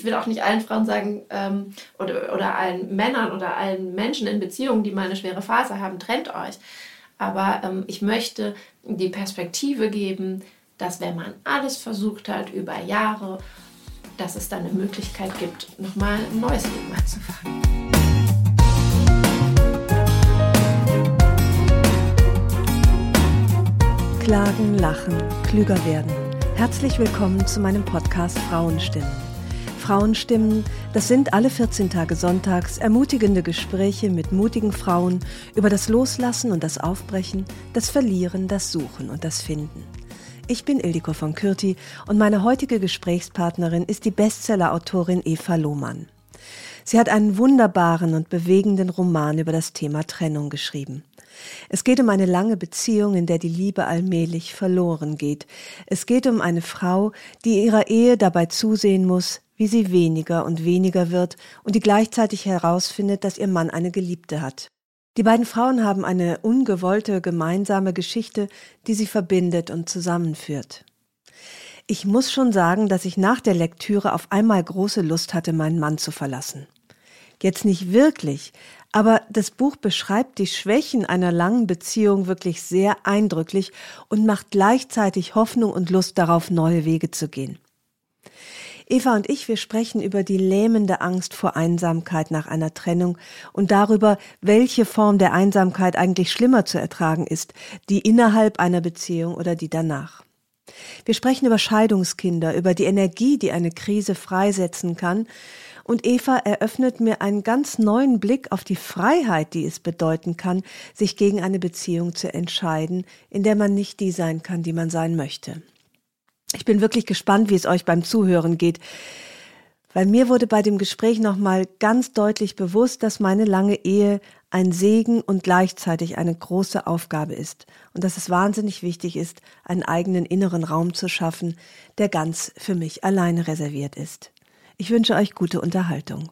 Ich will auch nicht allen Frauen sagen ähm, oder, oder allen Männern oder allen Menschen in Beziehungen, die mal eine schwere Phase haben, trennt euch. Aber ähm, ich möchte die Perspektive geben, dass wenn man alles versucht hat über Jahre, dass es dann eine Möglichkeit gibt, nochmal ein neues Leben anzufangen. Klagen, lachen, klüger werden. Herzlich willkommen zu meinem Podcast Frauenstimmen. Frauenstimmen, das sind alle 14 Tage sonntags ermutigende Gespräche mit mutigen Frauen über das Loslassen und das Aufbrechen, das Verlieren, das Suchen und das Finden. Ich bin Ildiko von Kürti und meine heutige Gesprächspartnerin ist die Bestsellerautorin Eva Lohmann. Sie hat einen wunderbaren und bewegenden Roman über das Thema Trennung geschrieben. Es geht um eine lange Beziehung, in der die Liebe allmählich verloren geht. Es geht um eine Frau, die ihrer Ehe dabei zusehen muss, wie sie weniger und weniger wird und die gleichzeitig herausfindet, dass ihr Mann eine Geliebte hat. Die beiden Frauen haben eine ungewollte gemeinsame Geschichte, die sie verbindet und zusammenführt. Ich muss schon sagen, dass ich nach der Lektüre auf einmal große Lust hatte, meinen Mann zu verlassen. Jetzt nicht wirklich, aber das Buch beschreibt die Schwächen einer langen Beziehung wirklich sehr eindrücklich und macht gleichzeitig Hoffnung und Lust darauf, neue Wege zu gehen. Eva und ich, wir sprechen über die lähmende Angst vor Einsamkeit nach einer Trennung und darüber, welche Form der Einsamkeit eigentlich schlimmer zu ertragen ist, die innerhalb einer Beziehung oder die danach. Wir sprechen über Scheidungskinder, über die Energie, die eine Krise freisetzen kann, und Eva eröffnet mir einen ganz neuen Blick auf die Freiheit, die es bedeuten kann, sich gegen eine Beziehung zu entscheiden, in der man nicht die sein kann, die man sein möchte. Ich bin wirklich gespannt, wie es euch beim Zuhören geht, weil mir wurde bei dem Gespräch nochmal ganz deutlich bewusst, dass meine lange Ehe ein Segen und gleichzeitig eine große Aufgabe ist und dass es wahnsinnig wichtig ist, einen eigenen inneren Raum zu schaffen, der ganz für mich alleine reserviert ist. Ich wünsche euch gute Unterhaltung.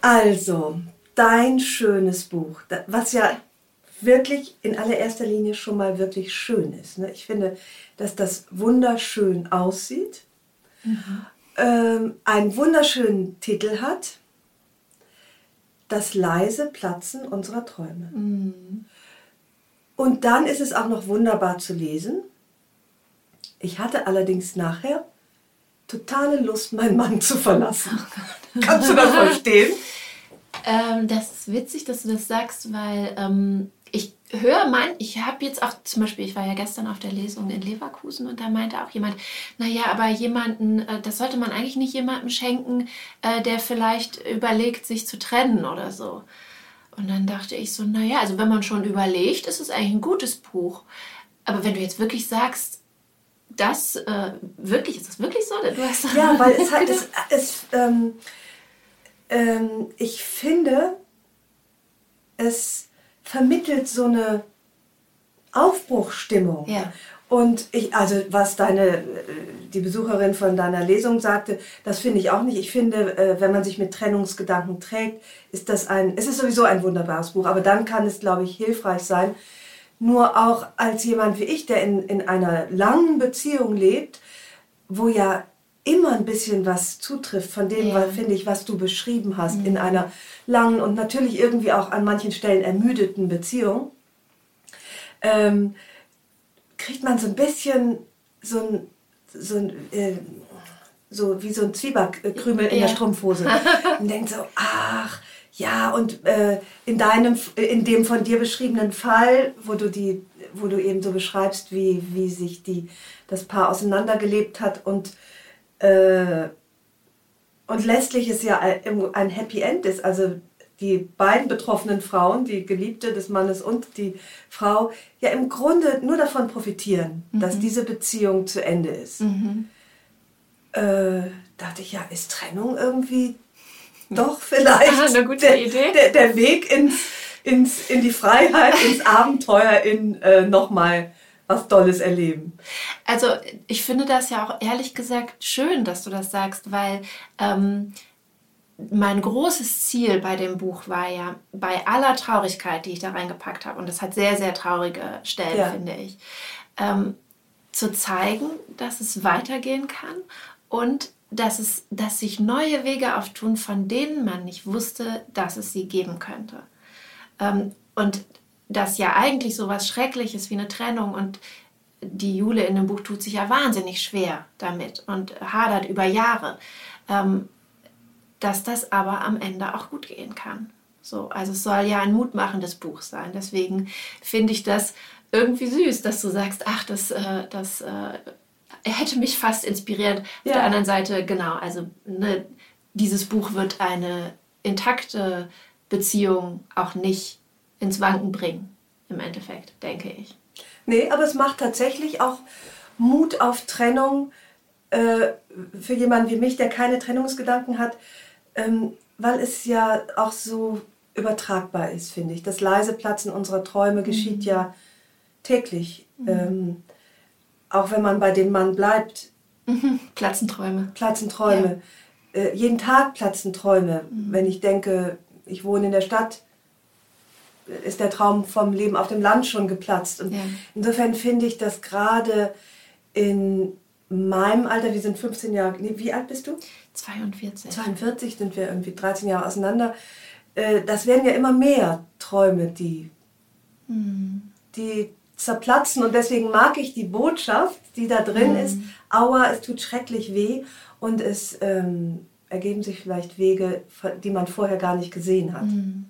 Also, dein schönes Buch, was ja wirklich in allererster Linie schon mal wirklich schön ist. Ne? Ich finde, dass das wunderschön aussieht, mhm. ähm, einen wunderschönen Titel hat, das leise Platzen unserer Träume. Mhm. Und dann ist es auch noch wunderbar zu lesen. Ich hatte allerdings nachher totale Lust, meinen Mann zu verlassen. Oh Kannst du das verstehen? Ähm, das ist witzig, dass du das sagst, weil ähm, höre mein, ich habe jetzt auch zum Beispiel, ich war ja gestern auf der Lesung in Leverkusen und da meinte auch jemand, naja, aber jemanden, äh, das sollte man eigentlich nicht jemandem schenken, äh, der vielleicht überlegt, sich zu trennen oder so. Und dann dachte ich so, naja, also wenn man schon überlegt, ist es eigentlich ein gutes Buch. Aber wenn du jetzt wirklich sagst, das äh, wirklich, ist das wirklich so? Du hast ja, weil es halt, es, es ähm, ähm, ich finde, es vermittelt so eine Aufbruchstimmung. Ja. Und ich, also was deine, die Besucherin von deiner Lesung sagte, das finde ich auch nicht. Ich finde, äh, wenn man sich mit Trennungsgedanken trägt, ist das ein, es ist sowieso ein wunderbares Buch, aber dann kann es, glaube ich, hilfreich sein, nur auch als jemand wie ich, der in, in einer langen Beziehung lebt, wo ja immer ein bisschen was zutrifft von dem, ja. finde ich, was du beschrieben hast, mhm. in einer langen und natürlich irgendwie auch an manchen Stellen ermüdeten Beziehung, ähm, kriegt man so ein bisschen so ein, so ein äh, so wie so ein Zwiebackkrümel in der Strumpfhose. Und denkt so, ach, ja, und äh, in deinem, in dem von dir beschriebenen Fall, wo du die, wo du eben so beschreibst, wie, wie sich die, das Paar auseinandergelebt hat und, äh, und letztlich es ja ein Happy End ist. Also die beiden betroffenen Frauen, die Geliebte des Mannes und die Frau, ja im Grunde nur davon profitieren, mhm. dass diese Beziehung zu Ende ist. Mhm. Äh, dachte ich, ja, ist Trennung irgendwie doch vielleicht ah, eine gute der, Idee. Der, der Weg ins, ins, in die Freiheit, ins Abenteuer, in äh, nochmal was Tolles erleben. Also ich finde das ja auch ehrlich gesagt schön, dass du das sagst, weil ähm, mein großes Ziel bei dem Buch war ja, bei aller Traurigkeit, die ich da reingepackt habe, und das hat sehr, sehr traurige Stellen, ja. finde ich, ähm, zu zeigen, dass es weitergehen kann und dass, es, dass sich neue Wege auftun, von denen man nicht wusste, dass es sie geben könnte. Ähm, und dass ja eigentlich so was Schreckliches wie eine Trennung und die Jule in dem Buch tut sich ja wahnsinnig schwer damit und hadert über Jahre, ähm, dass das aber am Ende auch gut gehen kann. So, also es soll ja ein mutmachendes Buch sein. Deswegen finde ich das irgendwie süß, dass du sagst, ach, das, äh, das äh, hätte mich fast inspiriert. Ja. Auf der anderen Seite, genau, also ne, dieses Buch wird eine intakte Beziehung auch nicht ins Wanken bringen, im Endeffekt, denke ich. Nee, aber es macht tatsächlich auch Mut auf Trennung äh, für jemanden wie mich, der keine Trennungsgedanken hat, ähm, weil es ja auch so übertragbar ist, finde ich. Das leise Platzen unserer Träume geschieht mhm. ja täglich. Mhm. Ähm, auch wenn man bei dem Mann bleibt. Mhm. Platzen Träume. Platzen Träume. Ja. Äh, jeden Tag platzen Träume. Mhm. Wenn ich denke, ich wohne in der Stadt, ist der Traum vom Leben auf dem Land schon geplatzt. Und ja. insofern finde ich, dass gerade in meinem Alter, wir sind 15 Jahre, nee, wie alt bist du? 42. 42 sind wir irgendwie 13 Jahre auseinander. Äh, das werden ja immer mehr Träume, die, mhm. die zerplatzen. Und deswegen mag ich die Botschaft, die da drin mhm. ist. Aua, es tut schrecklich weh und es ähm, ergeben sich vielleicht Wege, die man vorher gar nicht gesehen hat. Mhm.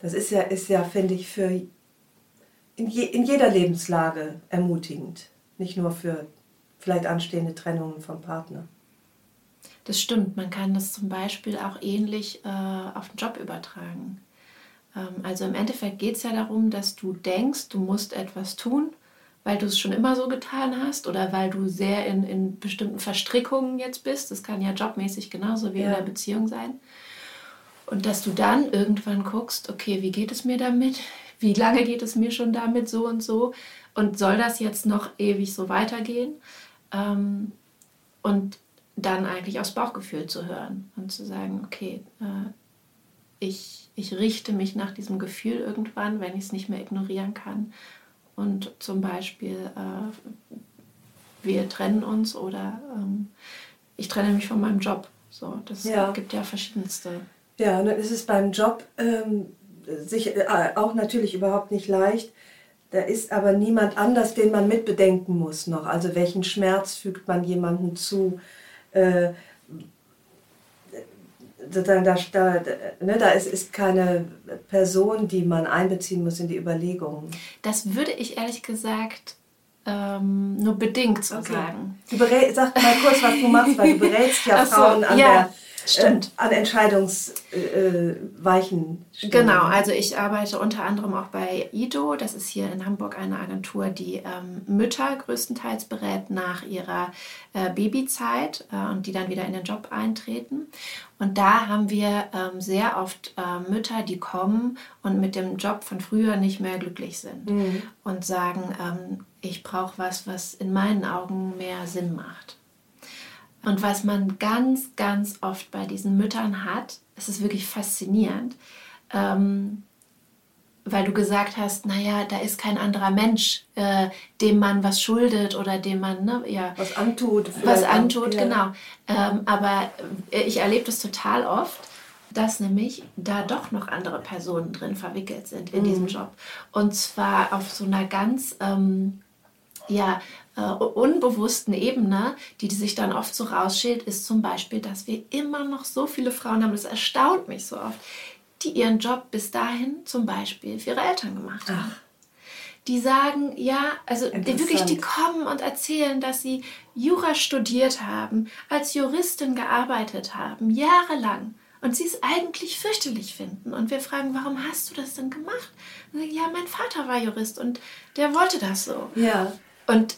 Das ist ja, ist ja finde ich, für in, je, in jeder Lebenslage ermutigend. Nicht nur für vielleicht anstehende Trennungen vom Partner. Das stimmt. Man kann das zum Beispiel auch ähnlich äh, auf den Job übertragen. Ähm, also im Endeffekt geht es ja darum, dass du denkst, du musst etwas tun, weil du es schon immer so getan hast oder weil du sehr in, in bestimmten Verstrickungen jetzt bist. Das kann ja jobmäßig genauso wie ja. in der Beziehung sein. Und dass du dann irgendwann guckst, okay, wie geht es mir damit? Wie lange geht es mir schon damit so und so? Und soll das jetzt noch ewig so weitergehen? Ähm, und dann eigentlich aufs Bauchgefühl zu hören und zu sagen, okay, äh, ich, ich richte mich nach diesem Gefühl irgendwann, wenn ich es nicht mehr ignorieren kann. Und zum Beispiel, äh, wir trennen uns oder ähm, ich trenne mich von meinem Job. So, das ja. gibt ja verschiedenste ja, und dann ist es beim Job ähm, sich, äh, auch natürlich überhaupt nicht leicht. Da ist aber niemand anders, den man mitbedenken muss noch. Also welchen Schmerz fügt man jemandem zu? Äh, sozusagen da, da, ne, da ist, ist keine Person, die man einbeziehen muss in die Überlegungen. Das würde ich ehrlich gesagt ähm, nur bedingt so okay. sagen. Du sag mal kurz, was du machst, weil du berätst ja so, Frauen an ja. der Stimmt. Äh, an Entscheidungsweichen. Äh, genau, also ich arbeite unter anderem auch bei IDO. Das ist hier in Hamburg eine Agentur, die ähm, Mütter größtenteils berät nach ihrer äh, Babyzeit äh, und die dann wieder in den Job eintreten. Und da haben wir ähm, sehr oft äh, Mütter, die kommen und mit dem Job von früher nicht mehr glücklich sind mhm. und sagen, ähm, ich brauche was, was in meinen Augen mehr Sinn macht. Und was man ganz, ganz oft bei diesen Müttern hat, es ist wirklich faszinierend, ähm, weil du gesagt hast, naja, da ist kein anderer Mensch, äh, dem man was schuldet oder dem man ne, ja, was antut. Was antut, ja. genau. Ähm, aber äh, ich erlebe das total oft, dass nämlich da doch noch andere Personen drin verwickelt sind in mhm. diesem Job. Und zwar auf so einer ganz ähm, ja, äh, unbewussten Ebene, die, die sich dann oft so rausschält, ist zum Beispiel, dass wir immer noch so viele Frauen haben, das erstaunt mich so oft, die ihren Job bis dahin zum Beispiel für ihre Eltern gemacht haben. Ach. Die sagen, ja, also die wirklich, die kommen und erzählen, dass sie Jura studiert haben, als Juristin gearbeitet haben, jahrelang und sie es eigentlich fürchterlich finden. Und wir fragen, warum hast du das denn gemacht? Sagen, ja, mein Vater war Jurist und der wollte das so. Ja. Und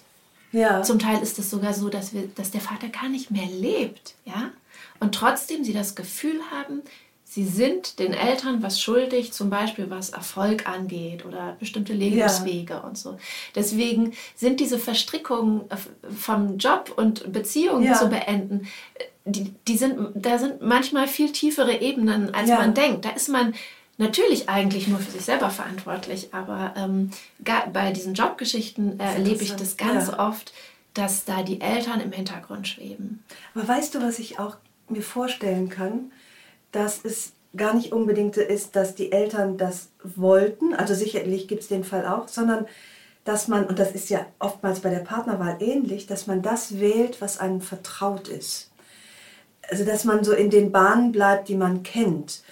Ja. zum Teil ist es sogar so, dass, wir, dass der Vater gar nicht mehr lebt. Ja? Und trotzdem sie das Gefühl haben, sie sind den Eltern was schuldig, zum Beispiel was Erfolg angeht oder bestimmte Lebenswege und so. Deswegen sind diese Verstrickungen vom Job und Beziehungen Ja. zu beenden, äh, die, die sind, da sind manchmal viel tiefere Ebenen, als Ja. man denkt. Da ist man natürlich eigentlich nur für sich selber verantwortlich, aber ähm, bei diesen Jobgeschichten äh, erlebe ich das ganz ja. oft, dass da die Eltern im Hintergrund schweben. Aber weißt du, was ich auch mir vorstellen kann? Dass es gar nicht unbedingt so ist, dass die Eltern das wollten, also sicherlich gibt es den Fall auch, sondern dass man, und das ist ja oftmals bei der Partnerwahl ähnlich, dass man das wählt, was einem vertraut ist. Also dass man so in den Bahnen bleibt, die man kennt.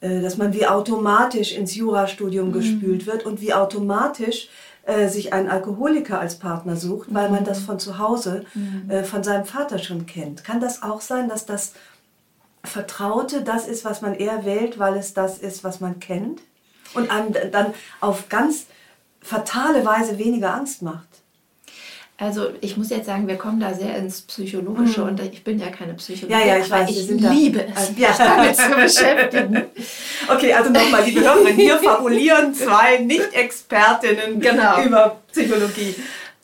Äh, Dass man wie automatisch ins Jurastudium gespült wird und wie automatisch äh, sich ein Alkoholiker als Partner sucht, weil man das von zu Hause äh, von seinem Vater schon kennt. Kann das auch sein, dass das Vertraute das ist, was man eher wählt, weil es das ist, was man kennt und einem dann auf ganz fatale Weise weniger Angst macht? Also ich muss jetzt sagen, wir kommen da sehr ins Psychologische und ich bin ja keine Psychologin, Mhm. Ja, ja, ich aber weiß, wir ich da- liebe es, Ja. mich damit zu beschäftigen. Okay, also nochmal, liebe Hörerinnen, hier fabulieren zwei Nicht-Expertinnen Genau. über Psychologie.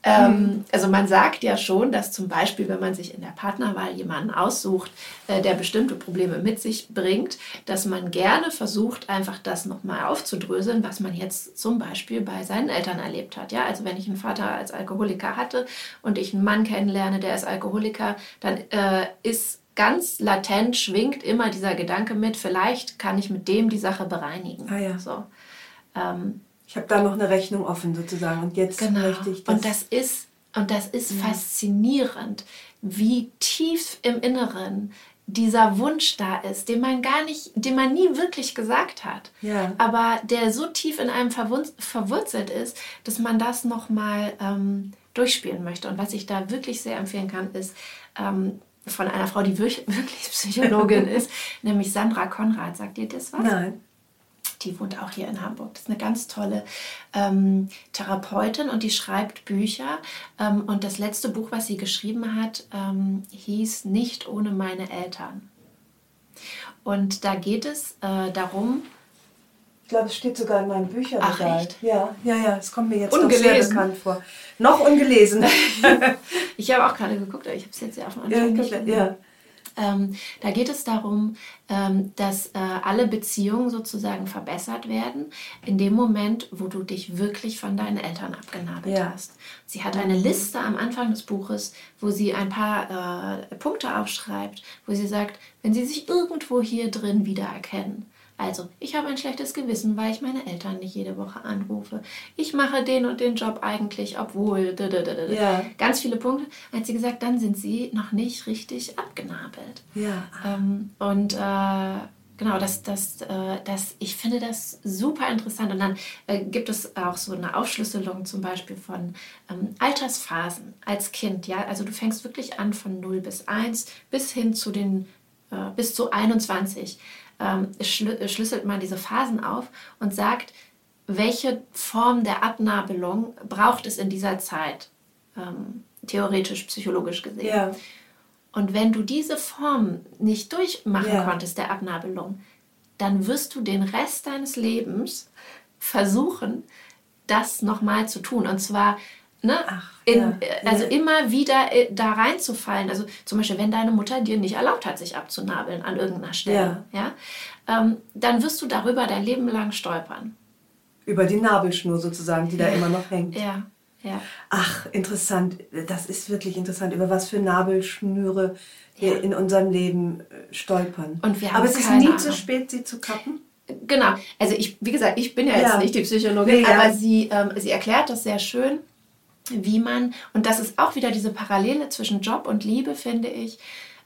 Ähm, also man sagt ja schon, dass zum Beispiel, wenn man sich in der Partnerwahl jemanden aussucht, äh, der bestimmte Probleme mit sich bringt, dass man gerne versucht, einfach das nochmal aufzudröseln, was man jetzt zum Beispiel bei seinen Eltern erlebt hat. Ja, also wenn ich einen Vater als Alkoholiker hatte und ich einen Mann kennenlerne, der ist Alkoholiker, dann äh, ist ganz latent schwingt immer dieser Gedanke mit, vielleicht kann ich mit dem die Sache bereinigen. Ah ja. So. Ähm, Ich habe da noch eine Rechnung offen sozusagen und jetzt Genau. möchte ich das. und das ist und das ist faszinierend, wie tief im Inneren dieser Wunsch da ist, den man gar nicht, den man nie wirklich gesagt hat, Ja. aber der so tief in einem verwurzelt ist, dass man das noch mal ähm, durchspielen möchte. Und was ich da wirklich sehr empfehlen kann, ist ähm, von einer Frau, die wirklich, wirklich Psychologin ist, nämlich Sandra Konrad. Sagt ihr das was? Nein. Die wohnt auch hier in Hamburg. Das ist eine ganz tolle ähm, Therapeutin und die schreibt Bücher. Ähm, und das letzte Buch, was sie geschrieben hat, ähm, hieß Nicht ohne meine Eltern. Und da geht es äh, darum, Ich glaube, es steht sogar in meinem Bücherregal. Ach, echt? Ja, ja, ja, es kommt mir jetzt doch sehr Ungelesen. bekannt vor. Noch ungelesen. ich habe auch gerade geguckt, aber ich habe es jetzt ja auf dem ja, Anfang nicht ja. Ähm, da geht es darum, ähm, dass äh, alle Beziehungen sozusagen verbessert werden, in dem Moment, wo du dich wirklich von deinen Eltern abgenabelt Ja. hast. Sie hat eine Liste am Anfang des Buches, wo sie ein paar äh, Punkte aufschreibt, wo sie sagt, wenn sie sich irgendwo hier drin wiedererkennen, also, ich habe ein schlechtes Gewissen, weil ich meine Eltern nicht jede Woche anrufe. Ich mache den und den Job eigentlich, obwohl. Ja. Ganz viele Punkte. Hat sie gesagt, dann sind sie noch nicht richtig abgenabelt. Ja. Ähm, und äh, genau, das, das, äh, das, ich finde das super interessant. Und dann äh, gibt es auch so eine Aufschlüsselung zum Beispiel von ähm, Altersphasen als Kind. Ja, also du fängst wirklich an von 0 bis 1 bis hin zu den äh, bis zu 21. Ähm, schlü schlüsselt man diese Phasen auf und sagt, welche Form der Abnabelung braucht es in dieser Zeit, ähm, theoretisch, psychologisch gesehen. Ja. Und wenn du diese Form nicht durchmachen Ja. konntest, der Abnabelung, dann wirst du den Rest deines Lebens versuchen, das nochmal zu tun. Und zwar, ne, Ach, in, ja, äh, also ja. immer wieder äh, da reinzufallen. Also zum Beispiel, wenn deine Mutter dir nicht erlaubt hat, sich abzunabeln an irgendeiner Stelle, ja. ähm, dann wirst du darüber dein Leben lang stolpern. Über die Nabelschnur sozusagen, die da immer noch hängt. Ja, ja. Ach, interessant. Das ist wirklich interessant, über was für Nabelschnüre wir Ja. in unserem Leben äh, stolpern. Aber es ist nie Ahnung. zu spät, sie zu kappen. Genau. Also ich, wie gesagt, ich bin ja jetzt Ja. nicht die Psychologin, Nee, ja. aber sie, ähm, sie erklärt das sehr schön, wie man, und das ist auch wieder diese Parallele zwischen Job und Liebe, finde ich,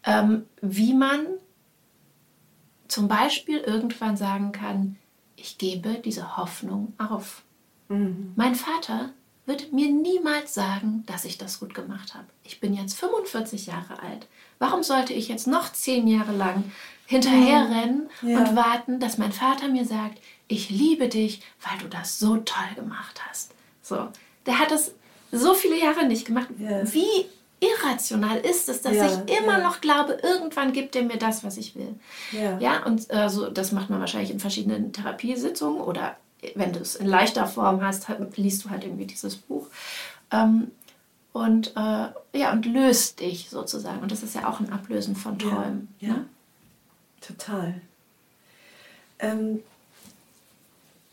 ähm, wie man zum Beispiel irgendwann sagen kann, ich gebe diese Hoffnung auf. Mhm. Mein Vater wird mir niemals sagen, dass ich das gut gemacht habe. Ich bin jetzt 45 Jahre alt. Warum sollte ich jetzt noch zehn Jahre lang hinterherrennen ja. und warten, dass mein Vater mir sagt, ich liebe dich, weil du das so toll gemacht hast. So, der hat es so viele Jahre nicht gemacht. Ja. Wie irrational ist es, dass ja, ich immer ja. noch glaube, irgendwann gibt er mir das, was ich will. Ja, ja und äh, so, das macht man wahrscheinlich in verschiedenen Therapiesitzungen oder wenn du es in leichter Form hast, liest du halt irgendwie dieses Buch. Ähm, und, äh, ja, und löst dich sozusagen. Und das ist ja auch ein Ablösen von Träumen. Ja, ne? total. Ähm,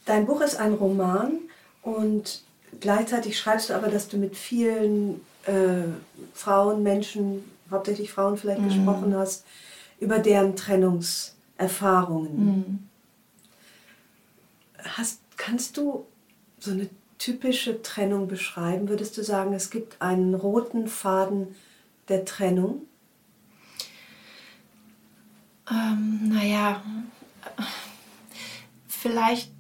dein Buch ist ein Roman und gleichzeitig schreibst du aber, dass du mit vielen äh, Frauen, Menschen, hauptsächlich Frauen vielleicht mhm. gesprochen hast, über deren Trennungserfahrungen. Mhm. Hast, kannst du so eine typische Trennung beschreiben? Würdest du sagen, es gibt einen roten Faden der Trennung? Ähm, naja, vielleicht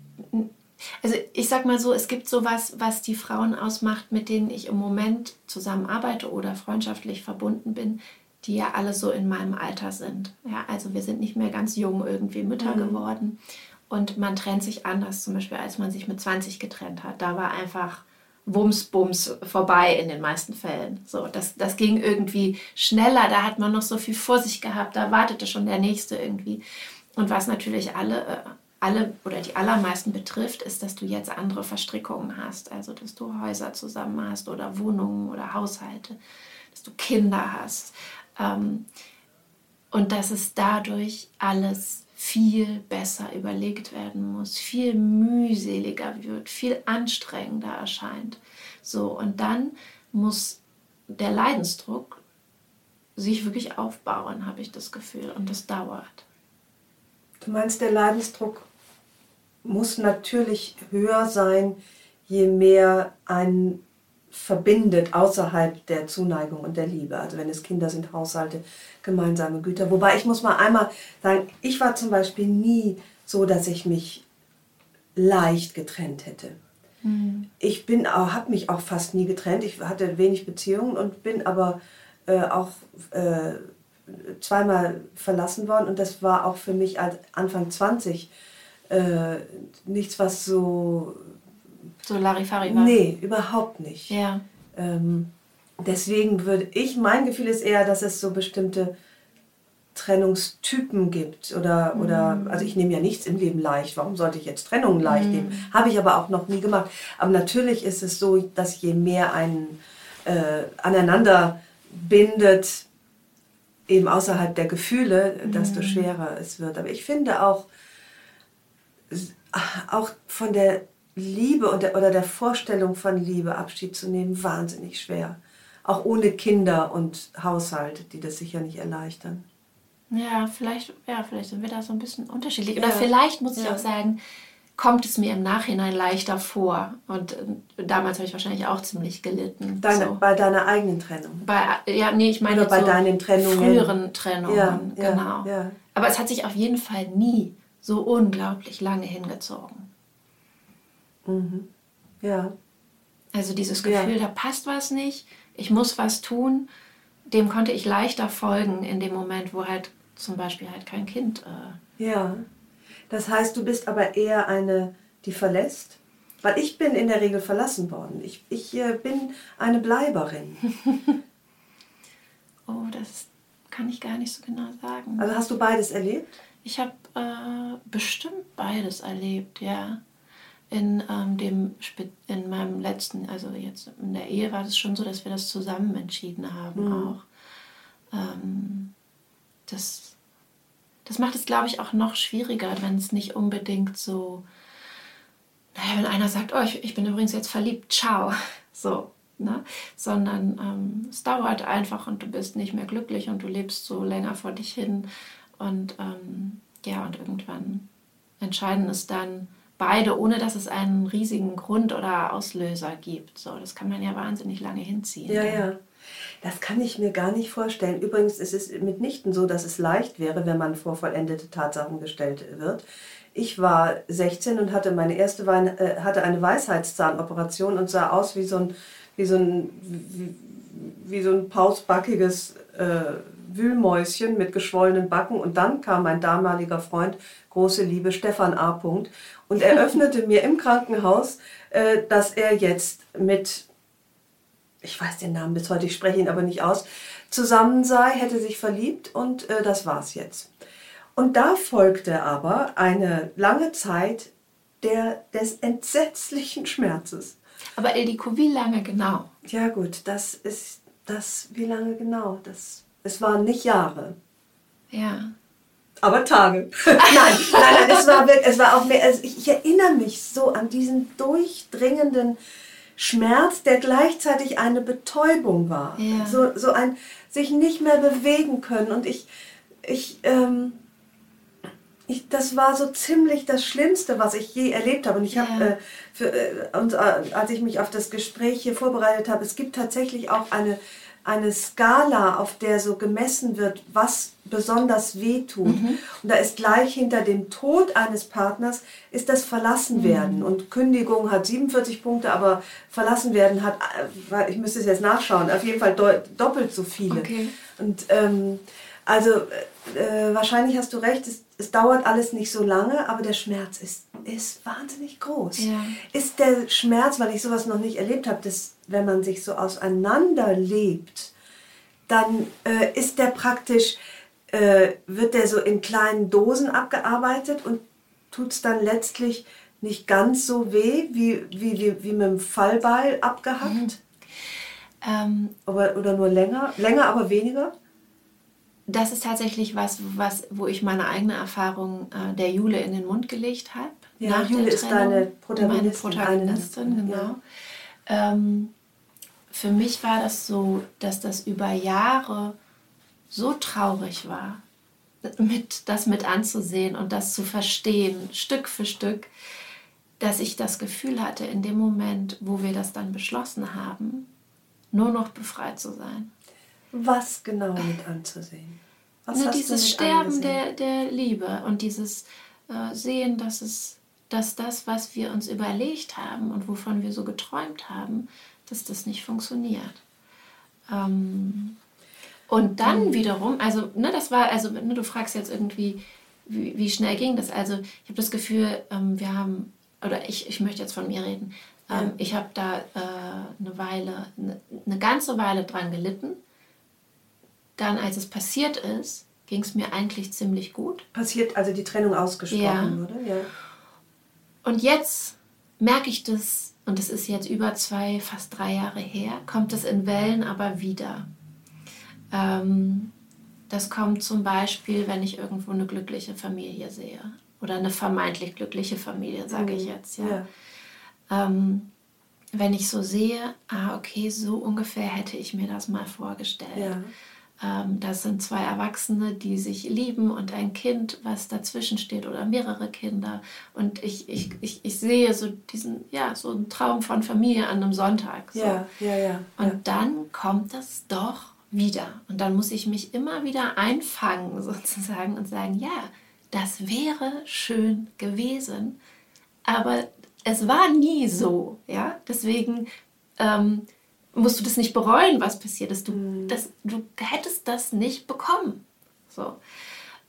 also ich sag mal so, es gibt sowas, was die Frauen ausmacht, mit denen ich im Moment zusammenarbeite oder freundschaftlich verbunden bin, die ja alle so in meinem Alter sind. Ja, also wir sind nicht mehr ganz jung irgendwie Mütter mhm. geworden und man trennt sich anders, zum Beispiel als man sich mit 20 getrennt hat. Da war einfach Wumms, Bums vorbei in den meisten Fällen. So, das, das ging irgendwie schneller, da hat man noch so viel vor sich gehabt, da wartete schon der Nächste irgendwie. Und was natürlich alle äh, alle oder die allermeisten betrifft, ist, dass du jetzt andere Verstrickungen hast. Also, dass du Häuser zusammen hast oder Wohnungen oder Haushalte, dass du Kinder hast. Ähm, und dass es dadurch alles viel besser überlegt werden muss, viel mühseliger wird, viel anstrengender erscheint. So, und dann muss der Leidensdruck sich wirklich aufbauen, habe ich das Gefühl. Und das dauert. Du meinst, der Leidensdruck muss natürlich höher sein, je mehr ein verbindet außerhalb der Zuneigung und der Liebe. Also wenn es Kinder sind, Haushalte, gemeinsame Güter. Wobei ich muss mal einmal sagen, ich war zum Beispiel nie so, dass ich mich leicht getrennt hätte. Mhm. Ich bin habe mich auch fast nie getrennt. Ich hatte wenig Beziehungen und bin aber äh, auch äh, zweimal verlassen worden und das war auch für mich als Anfang 20 äh, nichts, was so. So Larifari war? Nee, überhaupt nicht. Ja. Ähm, deswegen würde ich, mein Gefühl ist eher, dass es so bestimmte Trennungstypen gibt. Oder, mhm. oder also ich nehme ja nichts im Leben leicht. Warum sollte ich jetzt Trennungen leicht mhm. nehmen? Habe ich aber auch noch nie gemacht. Aber natürlich ist es so, dass je mehr einen äh, aneinander bindet, eben außerhalb der Gefühle, desto mhm. schwerer es wird. Aber ich finde auch, auch von der Liebe oder, der Vorstellung von Liebe Abschied zu nehmen, wahnsinnig schwer. Auch ohne Kinder und Haushalt, die das sicher nicht erleichtern. Ja, vielleicht, ja, vielleicht sind wir da so ein bisschen unterschiedlich. Oder ja. vielleicht muss ich ja. auch sagen, kommt es mir im Nachhinein leichter vor. Und äh, damals habe ich wahrscheinlich auch ziemlich gelitten. Deine, so. Bei deiner eigenen Trennung? Bei, ja, nee, ich meine Oder bei so deinen Trennungen. früheren Trennungen, ja, genau. Aber es hat sich auf jeden Fall nie so unglaublich lange hingezogen. Mhm. Ja. Also dieses Gefühl, ja. da passt was nicht, ich muss was tun, dem konnte ich leichter folgen in dem Moment, wo halt zum Beispiel halt kein Kind. Äh ja. Das heißt, du bist aber eher eine, die verlässt? Weil ich bin in der Regel verlassen worden. Ich, ich äh, bin eine Bleiberin. oh, das kann ich gar nicht so genau sagen. Also hast du beides erlebt? Ich habe äh, bestimmt beides erlebt, ja. In, ähm, dem, in meinem letzten, also jetzt in der Ehe war es schon so, dass wir das zusammen entschieden haben mhm. auch. Ähm, das, das macht es, glaube ich, auch noch schwieriger, wenn es nicht unbedingt so, naja, wenn einer sagt, oh, ich, ich bin übrigens jetzt verliebt, ciao, so, ne? sondern ähm, es dauert einfach und du bist nicht mehr glücklich und du lebst so länger vor dich hin und ähm, ja, und irgendwann entscheiden es dann beide, ohne dass es einen riesigen Grund oder Auslöser gibt. So, das kann man ja wahnsinnig lange hinziehen. Ja, ja. Das kann ich mir gar nicht vorstellen. Übrigens ist es mitnichten so, dass es leicht wäre, wenn man vor vollendete Tatsachen gestellt wird. Ich war 16 und hatte meine erste Wein, äh, hatte eine Weisheitszahnoperation und sah aus wie so ein, wie so ein, wie, wie so ein pausbackiges äh, Wühlmäuschen mit geschwollenen Backen. Und dann kam mein damaliger Freund, große Liebe, Stefan A. Punkt, und eröffnete mir im Krankenhaus, äh, dass er jetzt mit, ich weiß den Namen bis heute, ich spreche ihn aber nicht aus, zusammen sei, hätte sich verliebt und äh, das war's jetzt. Und da folgte aber eine lange Zeit der, des entsetzlichen Schmerzes. Aber Eldiko, wie lange genau? Ja gut, das ist das, wie lange genau? Das, es waren nicht Jahre. Ja. Aber Tage. nein, nein, nein, es war, es war auch mehr, also ich, erinnere mich so an diesen durchdringenden Schmerz, der gleichzeitig eine Betäubung war. Ja. So, so ein sich nicht mehr bewegen können. Und ich, ich, ähm, ich, das war so ziemlich das Schlimmste, was ich je erlebt habe. Und ich habe, äh, für, äh, und, äh, als ich mich auf das Gespräch hier vorbereitet habe, es gibt tatsächlich auch eine, eine Skala, auf der so gemessen wird, was besonders weh tut. Mhm. Und da ist gleich hinter dem Tod eines Partners ist das Verlassenwerden. Mhm. Und Kündigung hat 47 Punkte, aber Verlassenwerden hat, äh, ich müsste es jetzt nachschauen, auf jeden Fall doppelt so viele. Okay. Und ähm, also äh, wahrscheinlich hast du recht, es, es, dauert alles nicht so lange, aber der Schmerz ist, ist wahnsinnig groß. Ja. Ist der Schmerz, weil ich sowas noch nicht erlebt habe, dass wenn man sich so auseinanderlebt, dann äh, ist der praktisch, äh, wird der so in kleinen Dosen abgearbeitet und tut es dann letztlich nicht ganz so weh, wie, wie, wie, wie mit dem Fallbeil abgehackt? Mhm. Ähm, oder, oder nur länger? Länger, aber weniger? das ist tatsächlich was, was, wo ich meine eigene Erfahrung äh, der Jule in den Mund gelegt habe. Ja, Jule ist deine Protagonistin. Meine Protagonistin, genau. Ja. Ähm, für mich war das so, dass das über Jahre so traurig war, mit, das mit anzusehen und das zu verstehen, Stück für Stück, dass ich das Gefühl hatte, in dem Moment, wo wir das dann beschlossen haben, nur noch befreit zu sein. Was genau mit anzusehen? Was Na, dieses Sterben der, der Liebe und dieses äh, Sehen, dass, es, dass das, was wir uns überlegt haben und wovon wir so geträumt haben, dass das nicht funktioniert. Ähm, und dann mhm. wiederum, also ne, das war, also ne, du fragst jetzt irgendwie, wie, wie schnell ging das? Also ich habe das Gefühl, ähm, wir haben, oder ich, ich möchte jetzt von mir reden, ähm, ja. ich habe da äh, eine Weile, eine, eine ganze Weile dran gelitten dann, als es passiert ist, ging es mir eigentlich ziemlich gut. Passiert, also die Trennung ausgesprochen ja. wurde, ja. Und jetzt merke ich das, und das ist jetzt über zwei, fast drei Jahre her, kommt es in Wellen aber wieder. Ähm, das kommt zum Beispiel, wenn ich irgendwo eine glückliche Familie sehe. Oder eine vermeintlich glückliche Familie, sage mhm. ich jetzt, ja. ja. Ähm, wenn ich so sehe, ah, okay, so ungefähr hätte ich mir das mal vorgestellt. Ja. Ähm, das sind zwei Erwachsene, die sich lieben und ein Kind, was dazwischen steht oder mehrere Kinder. Und ich, ich, ich, ich sehe so diesen, ja, so einen Traum von Familie an einem Sonntag. So. Ja, ja, ja. Und ja. dann kommt das doch wieder. Und dann muss ich mich immer wieder einfangen sozusagen und sagen, ja, das wäre schön gewesen, aber es war nie so. Ja, deswegen ähm, musst du das nicht bereuen, was passiert ist. Du, mhm. das, du hättest das nicht bekommen. So.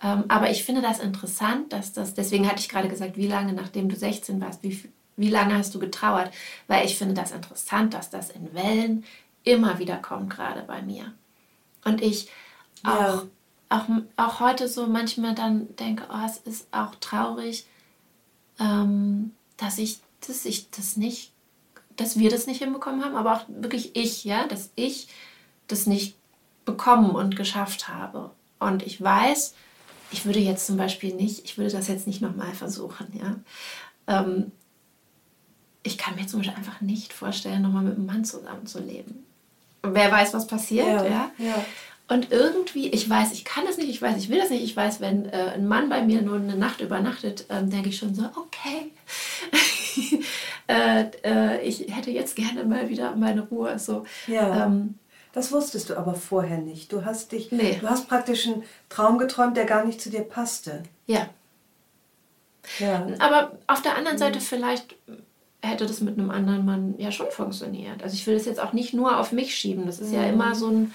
Ähm, aber ich finde das interessant, dass das, deswegen hatte ich gerade gesagt, wie lange nachdem du 16 warst, wie, wie lange hast du getrauert? Weil ich finde das interessant, dass das in Wellen immer wieder kommt, gerade bei mir. Und ich auch, ja. auch, auch heute so manchmal dann denke, oh, es ist auch traurig, ähm, dass, ich, dass ich das nicht dass wir das nicht hinbekommen haben, aber auch wirklich ich, ja, dass ich das nicht bekommen und geschafft habe. Und ich weiß, ich würde jetzt zum Beispiel nicht, ich würde das jetzt nicht nochmal versuchen, ja. Ähm, ich kann mir zum Beispiel einfach nicht vorstellen, nochmal mit einem Mann zusammenzuleben. Wer weiß, was passiert, ja. ja. ja. Und irgendwie, ich weiß, ich kann das nicht, ich weiß, ich will das nicht, ich weiß, wenn äh, ein Mann bei mir nur eine Nacht übernachtet, ähm, denke ich schon so, okay. Äh, äh, ich hätte jetzt gerne mal wieder meine Ruhe. So, ja. Ähm, das wusstest du aber vorher nicht. Du hast dich, nee. du hast praktisch einen Traum geträumt, der gar nicht zu dir passte. Ja. Ja. Aber auf der anderen Seite vielleicht hätte das mit einem anderen Mann ja schon funktioniert. Also ich will das jetzt auch nicht nur auf mich schieben. Das ist ja mhm. immer so ein.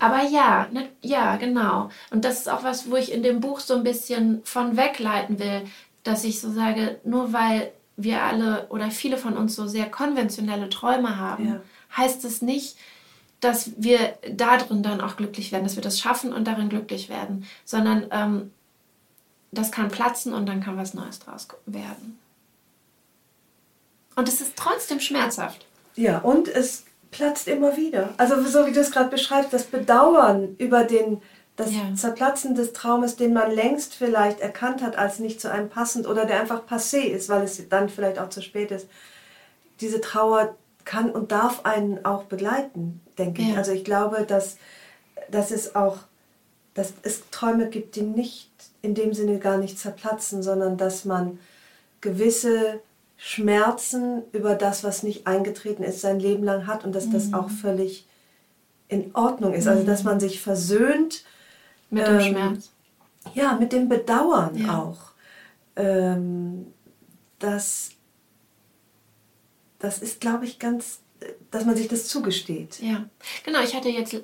Aber ja, ne, ja, genau. Und das ist auch was, wo ich in dem Buch so ein bisschen von wegleiten will, dass ich so sage, nur weil wir alle oder viele von uns so sehr konventionelle Träume haben, ja. heißt es nicht, dass wir darin dann auch glücklich werden, dass wir das schaffen und darin glücklich werden, sondern ähm, das kann platzen und dann kann was Neues draus werden. Und es ist trotzdem schmerzhaft. Ja, und es platzt immer wieder. Also so wie du es gerade beschreibst, das Bedauern über den, das ja. Zerplatzen des Traumes, den man längst vielleicht erkannt hat als nicht zu einem passend oder der einfach passé ist, weil es dann vielleicht auch zu spät ist. Diese Trauer kann und darf einen auch begleiten, denke ja. ich. Also ich glaube, dass, dass es auch, dass es Träume gibt, die nicht in dem Sinne gar nicht zerplatzen, sondern dass man gewisse Schmerzen über das, was nicht eingetreten ist, sein Leben lang hat und dass mhm. das auch völlig in Ordnung ist. Also dass mhm. man sich versöhnt mit dem ähm, Schmerz. Ja, mit dem Bedauern ja. auch. Ähm, das, das ist, glaube ich, ganz, dass man sich das zugesteht. Ja, genau. Ich hatte jetzt äh,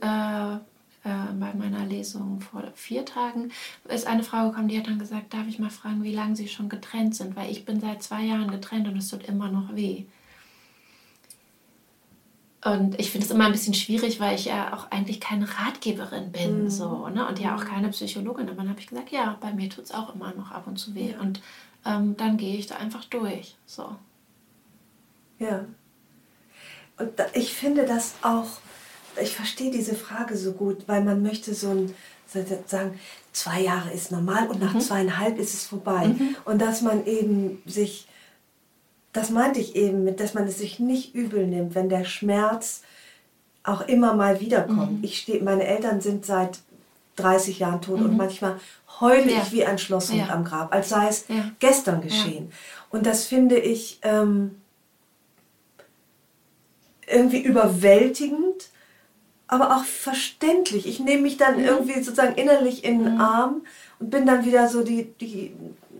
äh, bei meiner Lesung vor vier Tagen ist eine Frau gekommen, die hat dann gesagt, darf ich mal fragen, wie lange sie schon getrennt sind, weil ich bin seit zwei Jahren getrennt und es tut immer noch weh. Und ich finde es immer ein bisschen schwierig, weil ich ja auch eigentlich keine Ratgeberin bin mhm. so, ne? und ja auch keine Psychologin. Aber dann habe ich gesagt, ja, bei mir tut es auch immer noch ab und zu weh. Ja. Und ähm, dann gehe ich da einfach durch. So. Ja. Und da, ich finde das auch ich verstehe diese Frage so gut, weil man möchte so ein, sagen, zwei Jahre ist normal und nach mhm. zweieinhalb ist es vorbei. Mhm. Und dass man eben sich, das meinte ich eben, mit, dass man es sich nicht übel nimmt, wenn der Schmerz auch immer mal wiederkommt. Mhm. Ich stehe, meine Eltern sind seit 30 Jahren tot und mhm. manchmal heule ja. ich wie ein Schlosshund ja. am Grab, als sei es ja. gestern geschehen. Und das finde ich ähm, irgendwie überwältigend aber auch verständlich. Ich nehme mich dann mhm. irgendwie sozusagen innerlich in den mhm. Arm und bin dann wieder so die, die,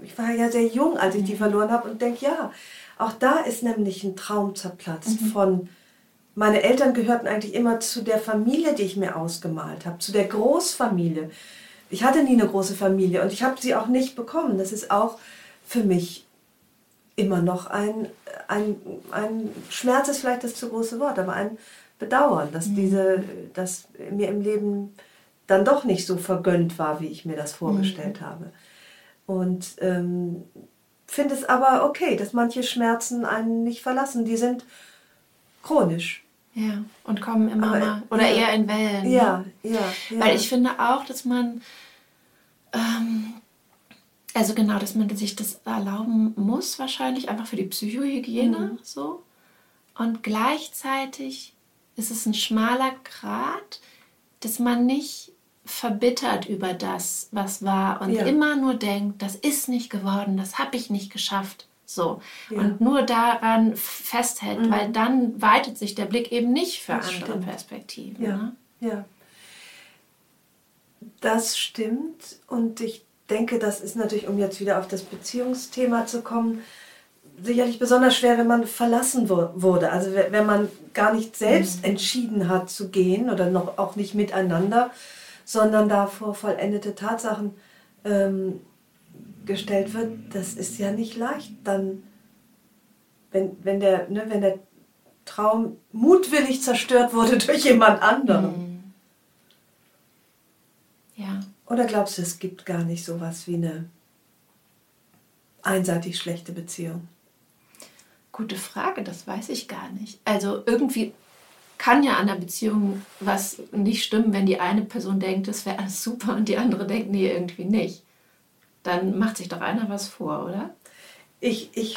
ich war ja sehr jung, als ich die mhm. verloren habe und denke, ja, auch da ist nämlich ein Traum zerplatzt mhm. von, meine Eltern gehörten eigentlich immer zu der Familie, die ich mir ausgemalt habe, zu der Großfamilie. Ich hatte nie eine große Familie und ich habe sie auch nicht bekommen. Das ist auch für mich immer noch ein, ein, ein Schmerz ist vielleicht das zu große Wort, aber ein bedauern, dass mhm. diese, dass mir im Leben dann doch nicht so vergönnt war, wie ich mir das vorgestellt mhm. habe. Und ähm, finde es aber okay, dass manche Schmerzen einen nicht verlassen. Die sind chronisch. Ja, und kommen immer aber, mal, oder ja, eher in Wellen. Ja, ne? ja, ja. Weil ich finde auch, dass man, ähm, also genau, dass man sich das erlauben muss, wahrscheinlich einfach für die Psychohygiene mhm. so. Und gleichzeitig ist es ein schmaler Grat, dass man nicht verbittert über das, was war und ja. immer nur denkt, das ist nicht geworden, das habe ich nicht geschafft. So. Ja. Und nur daran festhält, mhm. weil dann weitet sich der Blick eben nicht für das andere stimmt. Perspektiven. Ja. Ne? ja. Das stimmt. Und ich denke, das ist natürlich, um jetzt wieder auf das Beziehungsthema zu kommen, sicherlich besonders schwer, wenn man verlassen wurde. Also wenn man gar nicht selbst mhm. entschieden hat zu gehen oder noch auch nicht miteinander, sondern da vor vollendete Tatsachen ähm, gestellt wird, das ist ja nicht leicht. Dann, wenn, wenn, der, ne, wenn der Traum mutwillig zerstört wurde durch jemand anderen. Mhm. Ja. Oder glaubst du, es gibt gar nicht so was wie eine einseitig schlechte Beziehung? Gute Frage, das weiß ich gar nicht. Also irgendwie kann ja an der Beziehung was nicht stimmen, wenn die eine Person denkt, das wäre alles super und die andere denkt, nee, irgendwie nicht. Dann macht sich doch einer was vor, oder? Ich, ich,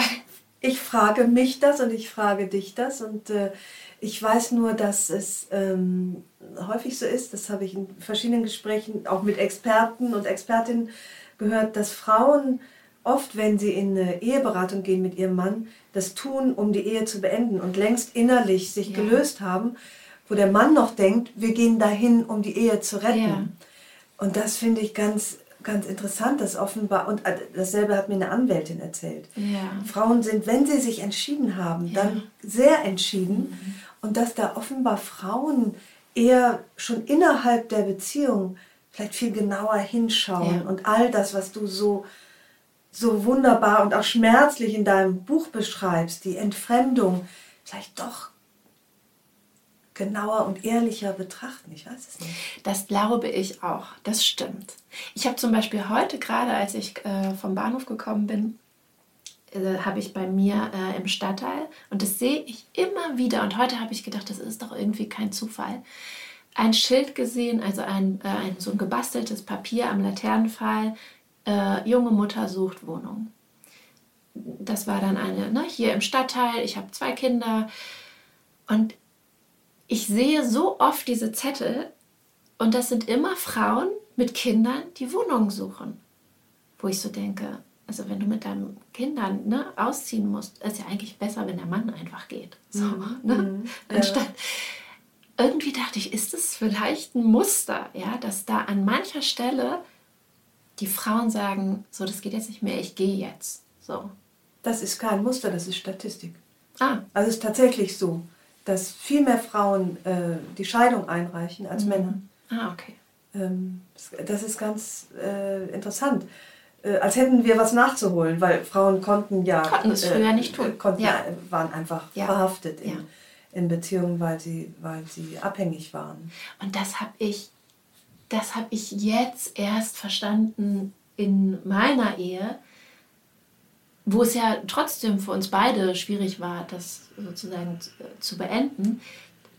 ich frage mich das und ich frage dich das und äh, ich weiß nur, dass es ähm, häufig so ist, das habe ich in verschiedenen Gesprächen auch mit Experten und Expertinnen gehört, dass Frauen oft, wenn sie in eine Eheberatung gehen mit ihrem Mann, das tun, um die Ehe zu beenden und längst innerlich sich ja. gelöst haben, wo der Mann noch denkt, wir gehen dahin, um die Ehe zu retten. Ja. Und das finde ich ganz ganz interessant, dass offenbar, und äh, dasselbe hat mir eine Anwältin erzählt. Ja. Frauen sind, wenn sie sich entschieden haben, dann sehr entschieden. Und dass da offenbar Frauen eher schon innerhalb der Beziehung vielleicht viel genauer hinschauen und all das, was du so, so wunderbar und auch schmerzlich in deinem Buch beschreibst, die Entfremdung, vielleicht doch genauer und ehrlicher betrachten. Ich weiß es nicht. Das glaube ich auch. Das stimmt. Ich habe zum Beispiel heute gerade, als ich äh, vom Bahnhof gekommen bin, äh, habe ich bei mir äh, im Stadtteil, und das sehe ich immer wieder, und heute habe ich gedacht, das ist doch irgendwie kein Zufall, ein Schild gesehen, also ein, äh, ein so ein gebasteltes Papier am Laternenpfahl, äh, junge Mutter sucht Wohnung. Das war dann eine, ne, hier im Stadtteil, ich habe zwei Kinder und ich sehe so oft diese Zettel und das sind immer Frauen mit Kindern, die Wohnungen suchen. Wo ich so denke, also wenn du mit deinen Kindern ne, ausziehen musst, ist ja eigentlich besser, wenn der Mann einfach geht. So, ne? Anstatt, irgendwie dachte ich, ist es vielleicht ein Muster, ja, dass da an mancher Stelle die Frauen sagen, so, das geht jetzt nicht mehr, ich gehe jetzt. So. Das ist kein Muster, das ist Statistik. Ah, Also es ist tatsächlich so, dass viel mehr Frauen äh, die Scheidung einreichen als Männer. ah, okay. Ähm, das ist ganz äh, interessant. Äh, als hätten wir was nachzuholen, weil Frauen konnten ja... Konnten es früher nicht tun. Konnten, Ja. waren einfach Ja. verhaftet in, Ja. in Beziehungen, weil sie, weil sie abhängig waren. Und das habe ich, das habe ich jetzt erst verstanden in meiner Ehe, wo es ja trotzdem für uns beide schwierig war, das sozusagen zu, äh, beenden.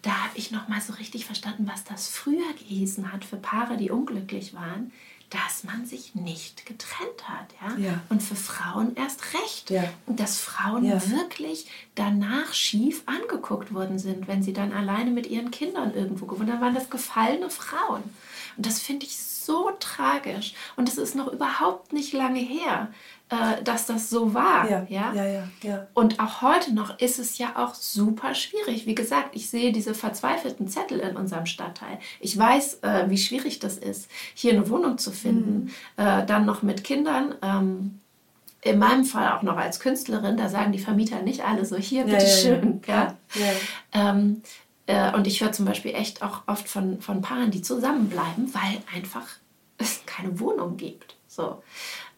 Da habe ich noch mal so richtig verstanden, was das früher gehießen hat für Paare, die unglücklich waren, dass man sich nicht getrennt hat, ja. Ja. Und für Frauen erst recht. Ja. Und dass Frauen Ja. wirklich danach schief angeguckt worden sind, wenn sie dann alleine mit ihren Kindern irgendwo gewohnt haben. Dann waren das gefallene Frauen. Und das finde ich so tragisch. Und es ist noch überhaupt nicht lange her, äh, dass das so war. Ja, Ja? ja, ja. Und auch heute noch ist es ja auch super schwierig. Wie gesagt, ich sehe diese verzweifelten Zettel in unserem Stadtteil. Ich weiß, äh, wie schwierig das ist, hier eine Wohnung zu finden. Mhm. Äh, dann noch mit Kindern. Ähm, in meinem Fall auch noch als Künstlerin, da sagen die Vermieter nicht alle so, hier, bitteschön. ja, ja. Ja. Ähm, äh, und ich höre zum Beispiel echt auch oft von, von Paaren, die zusammenbleiben, weil einfach es keine Wohnung gibt. So.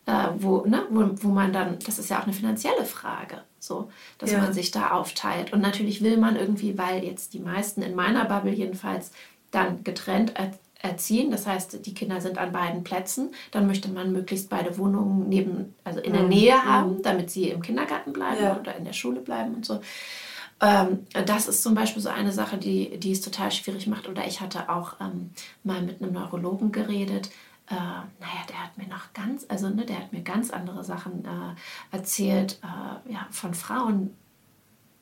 Äh, wo, ne, wo, wo man dann, das ist ja auch eine finanzielle Frage, so, dass Ja. man sich da aufteilt. Und natürlich will man irgendwie, weil jetzt die meisten in meiner Bubble jedenfalls dann getrennt er erziehen, das heißt, die Kinder sind an beiden Plätzen, dann möchte man möglichst beide Wohnungen neben, also in der Nähe haben, damit sie im Kindergarten bleiben Ja. oder in der Schule bleiben und so. Ähm, das ist zum Beispiel so eine Sache, die, die es total schwierig macht. Oder ich hatte auch ähm, mal mit einem Neurologen geredet. Äh, naja, der hat mir noch ganz, also ne, der hat mir ganz andere Sachen äh, erzählt, äh, ja, von Frauen,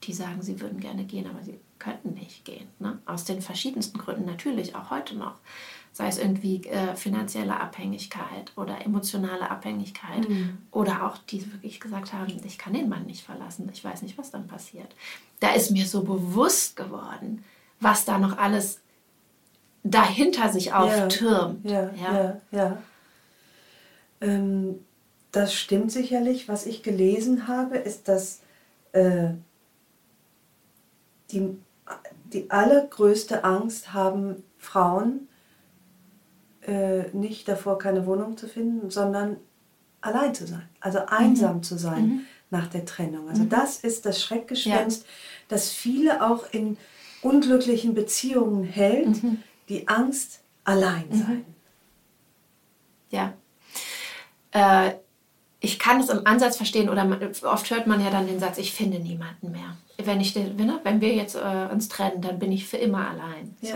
die sagen, sie würden gerne gehen, aber sie könnten nicht gehen. Ne? Aus den verschiedensten Gründen, natürlich auch heute noch. Sei es irgendwie äh, finanzielle Abhängigkeit oder emotionale Abhängigkeit oder auch die wirklich gesagt haben, ich kann den Mann nicht verlassen, ich weiß nicht, was dann passiert. Da ist mir so bewusst geworden, was da noch alles dahinter sich auftürmt. Ja, ja, ja. Ähm, das stimmt sicherlich. Was ich gelesen habe, ist, dass äh, die, die allergrößte Angst haben Frauen äh, nicht davor, keine Wohnung zu finden, sondern allein zu sein, also einsam zu sein nach der Trennung. Also das ist das Schreckgespenst, das viele auch in unglücklichen Beziehungen hält, die Angst, allein sein. Ja. Äh, ich kann es im Ansatz verstehen oder man, oft hört man ja dann den Satz, ich finde niemanden mehr. Wenn, ich ne, wenn wir jetzt äh, uns trennen, dann bin ich für immer allein. So.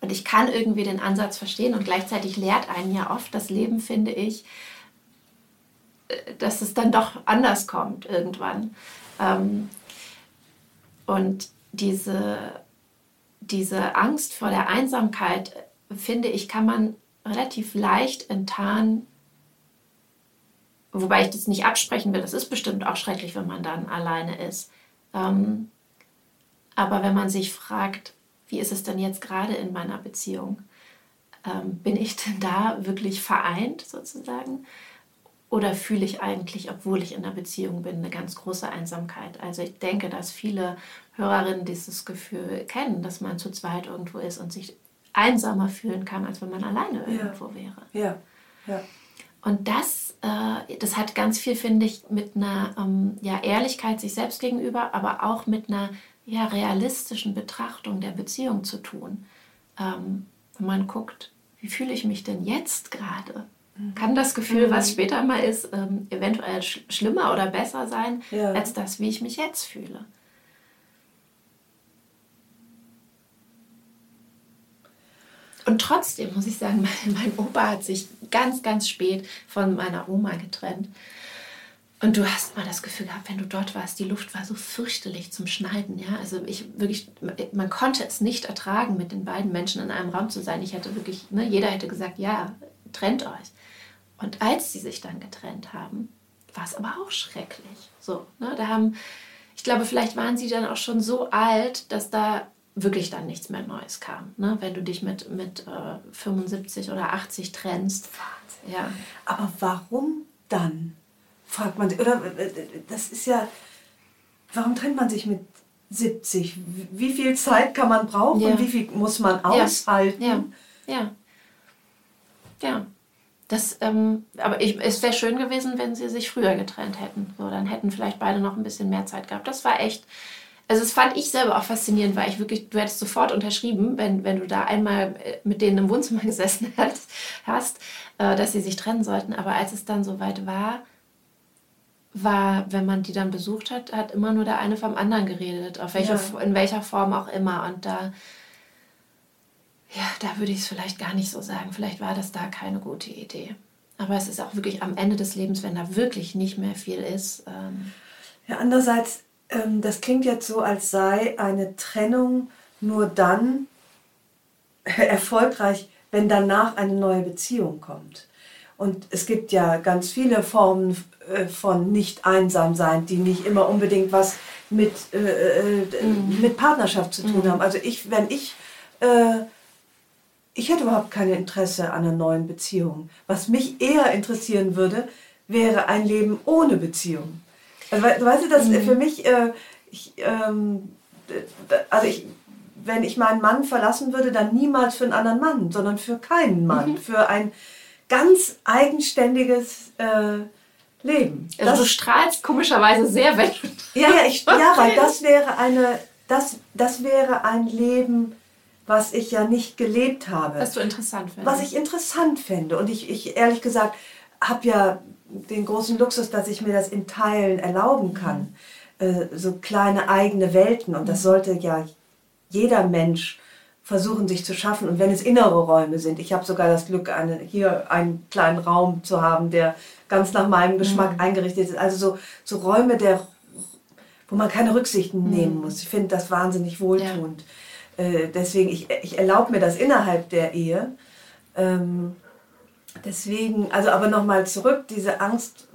Und ich kann irgendwie den Ansatz verstehen und gleichzeitig lehrt einen ja oft das Leben, finde ich, dass es dann doch anders kommt irgendwann. Ähm, und diese, diese Angst vor der Einsamkeit, finde ich, kann man relativ leicht enttarnen. Wobei ich das nicht absprechen will, das ist bestimmt auch schrecklich, wenn man dann alleine ist. Ähm, aber wenn man sich fragt, wie ist es denn jetzt gerade in meiner Beziehung? ähm, bin ich denn da wirklich vereint sozusagen? Oder fühle ich eigentlich, obwohl ich in einer Beziehung bin, eine ganz große Einsamkeit? Also ich denke, dass viele Hörerinnen dieses Gefühl kennen, dass man zu zweit irgendwo ist und sich einsamer fühlen kann, als wenn man alleine irgendwo ja. wäre. Ja, ja. Und das, äh, das hat ganz viel, finde ich, mit einer ähm, ja, Ehrlichkeit sich selbst gegenüber, aber auch mit einer ja, realistischen Betrachtung der Beziehung zu tun. Ähm, wenn man guckt, wie fühle ich mich denn jetzt gerade? Mhm. Kann das Gefühl, was mhm. später mal ist, ähm, eventuell sch schlimmer oder besser sein, ja. als das, wie ich mich jetzt fühle? Und trotzdem muss ich sagen, mein, mein Opa hat sich ganz, ganz spät von meiner Oma getrennt. Und du hast mal das Gefühl gehabt, wenn du dort warst, die Luft war so fürchterlich zum Schneiden. Ja? Also ich wirklich, man konnte es nicht ertragen, mit den beiden Menschen in einem Raum zu sein. Ich hätte wirklich, ne, jeder hätte gesagt, ja, trennt euch. Und als sie sich dann getrennt haben, war es aber auch schrecklich. So, ne, da haben, ich glaube, vielleicht waren sie dann auch schon so alt, dass da wirklich dann nichts mehr Neues kam. Ne? Wenn du dich mit, mit äh, 75 oder 80 trennst. Wahnsinn. Ja. Aber warum dann? Fragt man sich. Oder äh, das ist ja. Warum trennt man sich mit 70? Wie viel Zeit kann man brauchen? Ja. Wie viel muss man aushalten? Ja, ja. Ja. ja. Das, ähm, aber ich, es wäre schön gewesen, wenn sie sich früher getrennt hätten. So, dann hätten vielleicht beide noch ein bisschen mehr Zeit gehabt. Das war echt also das fand ich selber auch faszinierend, weil ich wirklich, du hättest sofort unterschrieben, wenn, wenn du da einmal äh, mit denen im Wohnzimmer gesessen hast, hast äh, dass sie sich trennen sollten. Aber als es dann soweit war, war, wenn man die dann besucht hat, hat immer nur der eine vom anderen geredet, auf welche, ja. in welcher Form auch immer. Und da, ja, da würde ich es vielleicht gar nicht so sagen. Vielleicht war das da keine gute Idee. Aber es ist auch wirklich am Ende des Lebens, wenn da wirklich nicht mehr viel ist. Ähm ja, andererseits ähm, das klingt jetzt so, als sei eine Trennung nur dann erfolgreich, wenn danach eine neue Beziehung kommt. Und es gibt ja ganz viele Formen äh, von nicht einsam sein, die nicht immer unbedingt was mit, äh, äh, mhm. mit Partnerschaft zu tun mhm. haben. Also ich, wenn ich, äh, ich hätte überhaupt kein Interesse an einer neuen Beziehung. Was mich eher interessieren würde, wäre ein Leben ohne Beziehung. Also, weißt du, das mhm. für mich, äh, ich, ähm, also ich, wenn ich meinen Mann verlassen würde, dann niemals für einen anderen Mann, sondern für keinen Mann, mhm. für ein ganz eigenständiges äh, Leben. Also das, du strahlst komischerweise sehr weg. Ja, ja, ich, ja, weil das wäre eine, das, das wäre ein Leben, was ich ja nicht gelebt habe. Was du interessant findest. Was ich interessant fände. Und ich, ich ehrlich gesagt, habe ja den großen Luxus, dass ich mir das in Teilen erlauben kann. Äh, so kleine eigene Welten. Und das sollte ja jeder Mensch versuchen sich zu schaffen. Und wenn es innere Räume sind, ich habe sogar das Glück, eine, hier einen kleinen Raum zu haben, der ganz nach meinem Geschmack mhm. eingerichtet ist. Also so, so Räume, der, wo man keine Rücksichten mhm. nehmen muss. Ich finde das wahnsinnig wohltuend. Ja. Äh, deswegen, ich, ich erlaube mir das innerhalb der Ehe. Ähm, Deswegen, also aber nochmal zurück, diese Angst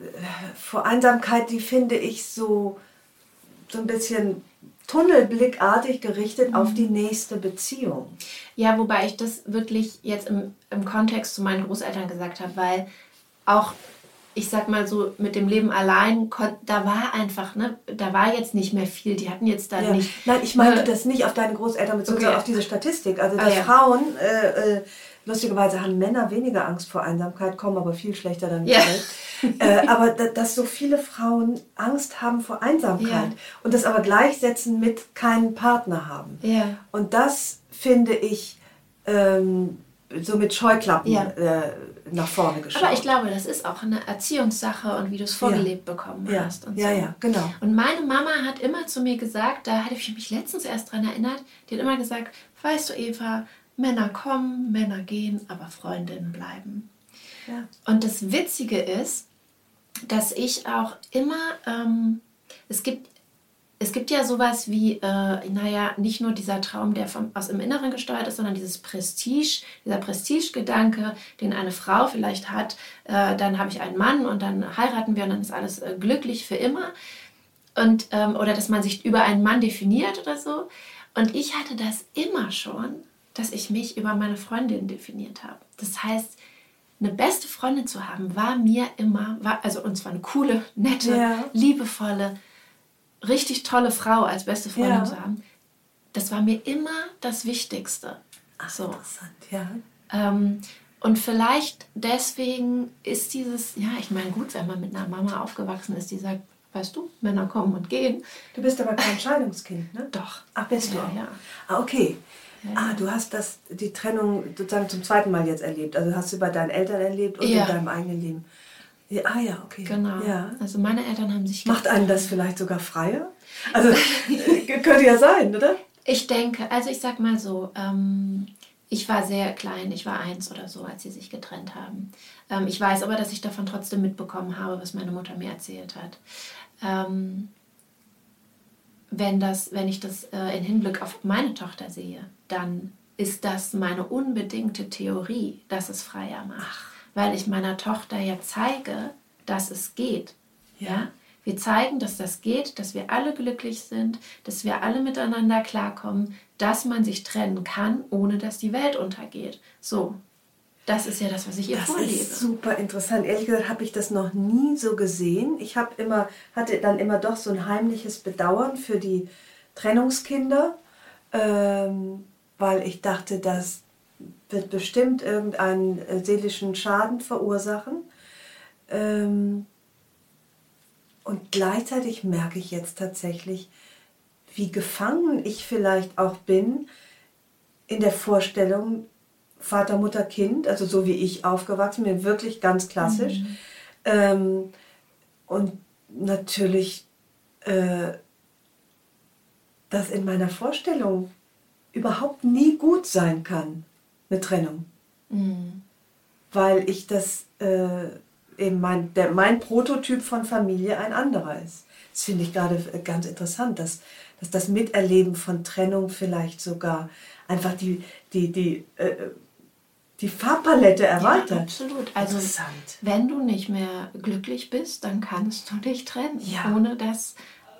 äh, vor Einsamkeit, die finde ich so, so ein bisschen tunnelblickartig gerichtet mhm. auf die nächste Beziehung. Ja, wobei ich das wirklich jetzt im, im Kontext zu meinen Großeltern gesagt habe, weil auch ich sag mal so, mit dem Leben allein, da war einfach, ne, da war jetzt nicht mehr viel. Die hatten jetzt da ja. nicht. Nein, ich meinte äh, das nicht auf deine Großeltern bezogen, okay. auf diese Statistik. Also, dass ah, ja. Frauen äh, äh, Lustigerweise haben Männer weniger Angst vor Einsamkeit, kommen aber viel schlechter damit ja. äh, aber da, dass so viele Frauen Angst haben vor Einsamkeit ja. und das aber gleichsetzen mit keinen Partner haben. Ja. Und das finde ich ähm, so mit Scheuklappen ja. äh, nach vorne geschaut. Aber ich glaube, das ist auch eine Erziehungssache und wie du es vorgelebt bekommen hast. Und ja, so. ja, genau. Und meine Mama hat immer zu mir gesagt, da hatte ich mich letztens erst dran erinnert, die hat immer gesagt, weißt du Eva, Männer kommen, Männer gehen, aber Freundinnen bleiben. Ja. Und das Witzige ist, dass ich auch immer, ähm, es gibt es gibt ja sowas wie, äh, naja, nicht nur dieser Traum, der vom, aus dem Inneren gesteuert ist, sondern dieses Prestige, dieser Prestigegedanke, den eine Frau vielleicht hat, äh, dann habe ich einen Mann und dann heiraten wir und dann ist alles äh, glücklich für immer. Und, ähm, oder dass man sich über einen Mann definiert oder so. Und ich hatte das immer schon dass ich mich über meine Freundin definiert habe. Das heißt, eine beste Freundin zu haben, war mir immer, war, also und zwar eine coole, nette, Ja. liebevolle, richtig tolle Frau als beste Freundin Ja. zu haben, das war mir immer das Wichtigste. so. Interessant, ja. Ähm, und vielleicht deswegen ist dieses, ja, ich meine, gut, wenn man mit einer Mama aufgewachsen ist, die sagt, weißt du, Männer kommen und gehen. Du bist aber kein Scheidungskind, ne? Doch. Ach, bist du ja. Ah, okay. Ja, Ah, du hast das, die Trennung sozusagen zum zweiten Mal jetzt erlebt. Also hast du bei deinen Eltern erlebt und Ja. in deinem eigenen Leben. Ja, ah ja, okay. Genau. Ja. Also meine Eltern haben sich Macht einen das vielleicht sogar freier? Also könnte ja sein, oder? Ich denke, also ich sag mal so, ähm, ich war sehr klein, ich war eins oder so, als sie sich getrennt haben. Ähm, ich weiß aber, dass ich davon trotzdem mitbekommen habe, was meine Mutter mir erzählt hat. Ähm, wenn, das, wenn ich das äh, in Hinblick auf meine Tochter sehe, dann ist das meine unbedingte Theorie, dass es freier macht. Weil ich meiner Tochter ja zeige, dass es geht. Ja. Wir zeigen, dass das geht, dass wir alle glücklich sind, dass wir alle miteinander klarkommen, dass man sich trennen kann, ohne dass die Welt untergeht. So, das ist ja das, was ich ihr Das vorlebe. ist super interessant. Ehrlich gesagt habe ich das noch nie so gesehen. Ich habe immer, hatte dann immer doch so ein heimliches Bedauern für die Trennungskinder, ähm, weil ich dachte, das wird bestimmt irgendeinen äh, seelischen Schaden verursachen. Ähm, und gleichzeitig merke ich jetzt tatsächlich, wie gefangen ich vielleicht auch bin in der Vorstellung, Vater, Mutter, Kind, also so wie ich aufgewachsen bin, wirklich ganz klassisch. Ähm, und natürlich, äh, dass in meiner Vorstellung überhaupt nie gut sein kann, eine Trennung. Mhm. Weil ich das, äh, eben mein, der, mein Prototyp von Familie ein anderer ist. Das finde ich gerade äh, ganz interessant, dass, dass das Miterleben von Trennung vielleicht sogar einfach die, die, die, äh, die Farbpalette erweitert. Ja, absolut. Also, wenn du nicht mehr glücklich bist, dann kannst du dich trennen, Ja. ohne dass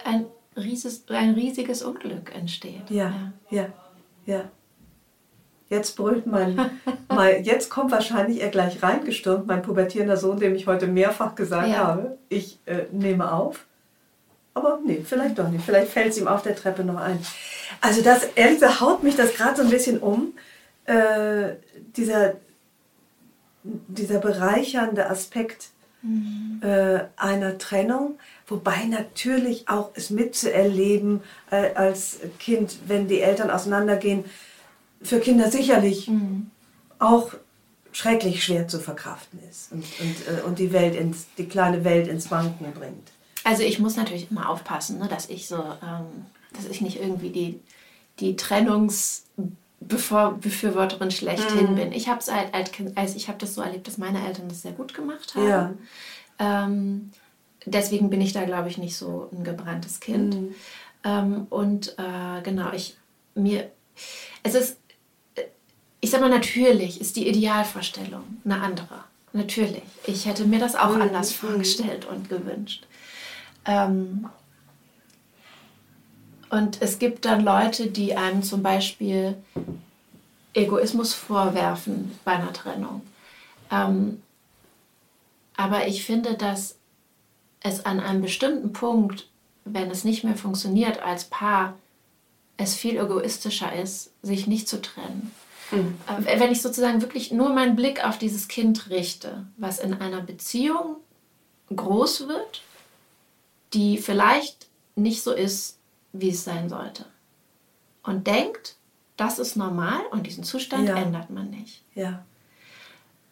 ein, rieses, ein riesiges Unglück entsteht. Ja, ja, ja. Jetzt brüllt mein, mein, jetzt kommt wahrscheinlich er gleich reingestürmt, mein pubertierender Sohn, dem ich heute mehrfach gesagt Ja. habe, ich äh, nehme auf. Aber nee, vielleicht doch nicht. Vielleicht fällt es ihm auf der Treppe noch ein. Also das, ehrlich gesagt, haut mich das gerade so ein bisschen um. Äh, dieser, dieser bereichernde Aspekt äh, einer Trennung, wobei natürlich auch es mitzuerleben äh, als Kind, wenn die Eltern auseinandergehen, für Kinder sicherlich auch schrecklich schwer zu verkraften ist und, und, äh, und die, Welt ins, die kleine Welt ins Wanken bringt. Also ich muss natürlich immer aufpassen, ne, dass ich so, ähm, dass ich nicht irgendwie die, die Trennungsbefürworterin schlechthin bin. Ich habe es halt also ich habe das so erlebt, dass meine Eltern das sehr gut gemacht haben. Ja. Ähm, deswegen bin ich da, glaube ich, nicht so ein gebranntes Kind. Ähm, und äh, genau, ich mir, es ist, äh, ich sag mal, natürlich ist die Idealvorstellung eine andere. Natürlich. Ich hätte mir das auch anders vorgestellt und gewünscht. Ähm, und es gibt dann Leute, die einem zum Beispiel Egoismus vorwerfen bei einer Trennung. Ähm, aber ich finde, dass es an einem bestimmten Punkt, wenn es nicht mehr funktioniert als Paar, es viel egoistischer ist, sich nicht zu trennen. Äh, Wenn ich sozusagen wirklich nur meinen Blick auf dieses Kind richte, was in einer Beziehung groß wird, die vielleicht nicht so ist, wie es sein sollte. Und denkt, das ist normal und diesen Zustand Ja. ändert man nicht. Ja.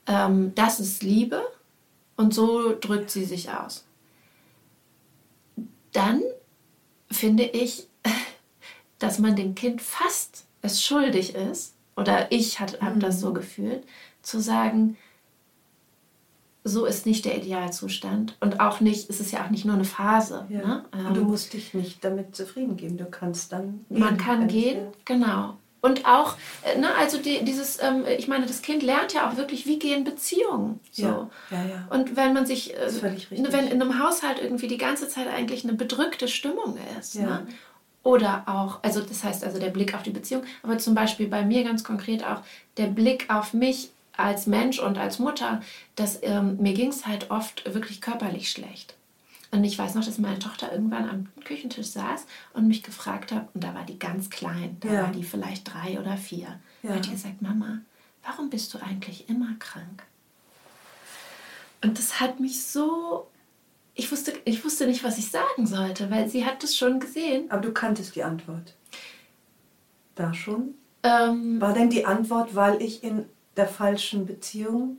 Ähm, das ist Liebe und so drückt sie sich aus. Dann finde ich, dass man dem Kind fast es schuldig ist, oder ich habe Mhm. das so gefühlt, zu sagen, so ist nicht der Idealzustand und auch nicht, es ist ja auch nicht nur eine Phase. ja. Ne? Und du Ähm, musst dich nicht damit zufrieden geben. Du kannst dann. man gehen, kann wenn- gehen, genau. Und auch, äh, ne, also die, dieses, ähm, ich meine, das Kind lernt ja auch wirklich, wie gehen Beziehungen. So. Ja, ja, ja. Und wenn man sich, äh, richtig. wenn in einem Haushalt irgendwie die ganze Zeit eigentlich eine bedrückte Stimmung ist Ja. ne? Oder auch, also das heißt also der Blick auf die Beziehung, aber zum Beispiel bei mir ganz konkret auch der Blick auf mich als Mensch und als Mutter, dass ähm, mir ging es halt oft wirklich körperlich schlecht. Und ich weiß noch, dass meine Tochter irgendwann am Küchentisch saß und mich gefragt hat, und da war die ganz klein, da ja. war die vielleicht drei oder vier. Ja. Hat die gesagt, Mama, warum bist du eigentlich immer krank? Und das hat mich so, ich wusste, ich wusste nicht, was ich sagen sollte, weil sie hat das schon gesehen. Aber du kanntest die Antwort. Da schon? Ähm, war denn die Antwort, weil ich in der falschen Beziehung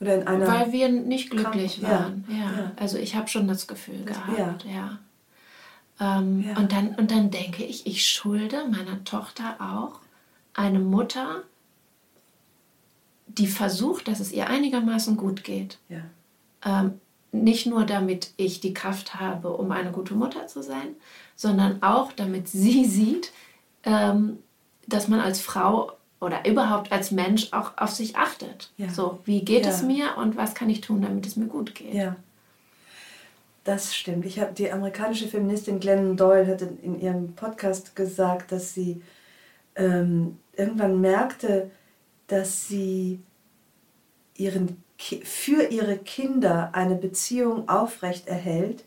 oder in einer. Weil wir nicht glücklich waren. Ja, ja. ja. Also ich habe schon das Gefühl gehabt, ja. Ähm. Und, dann, und dann denke ich, ich schulde meiner Tochter auch eine Mutter, die versucht, dass es ihr einigermaßen gut geht. Ja. Ähm, nicht nur damit ich die Kraft habe, um eine gute Mutter zu sein, sondern auch damit sie sieht, ähm, dass man als Frau oder überhaupt als Mensch auch auf sich achtet. Ja. So, wie geht ja. es mir und was kann ich tun, damit es mir gut geht? Ja. Das stimmt. Ich habe die amerikanische Feministin Glennon Doyle hat in, in ihrem Podcast gesagt, dass sie ähm, irgendwann merkte, dass sie ihren, für ihre Kinder eine Beziehung aufrecht erhält,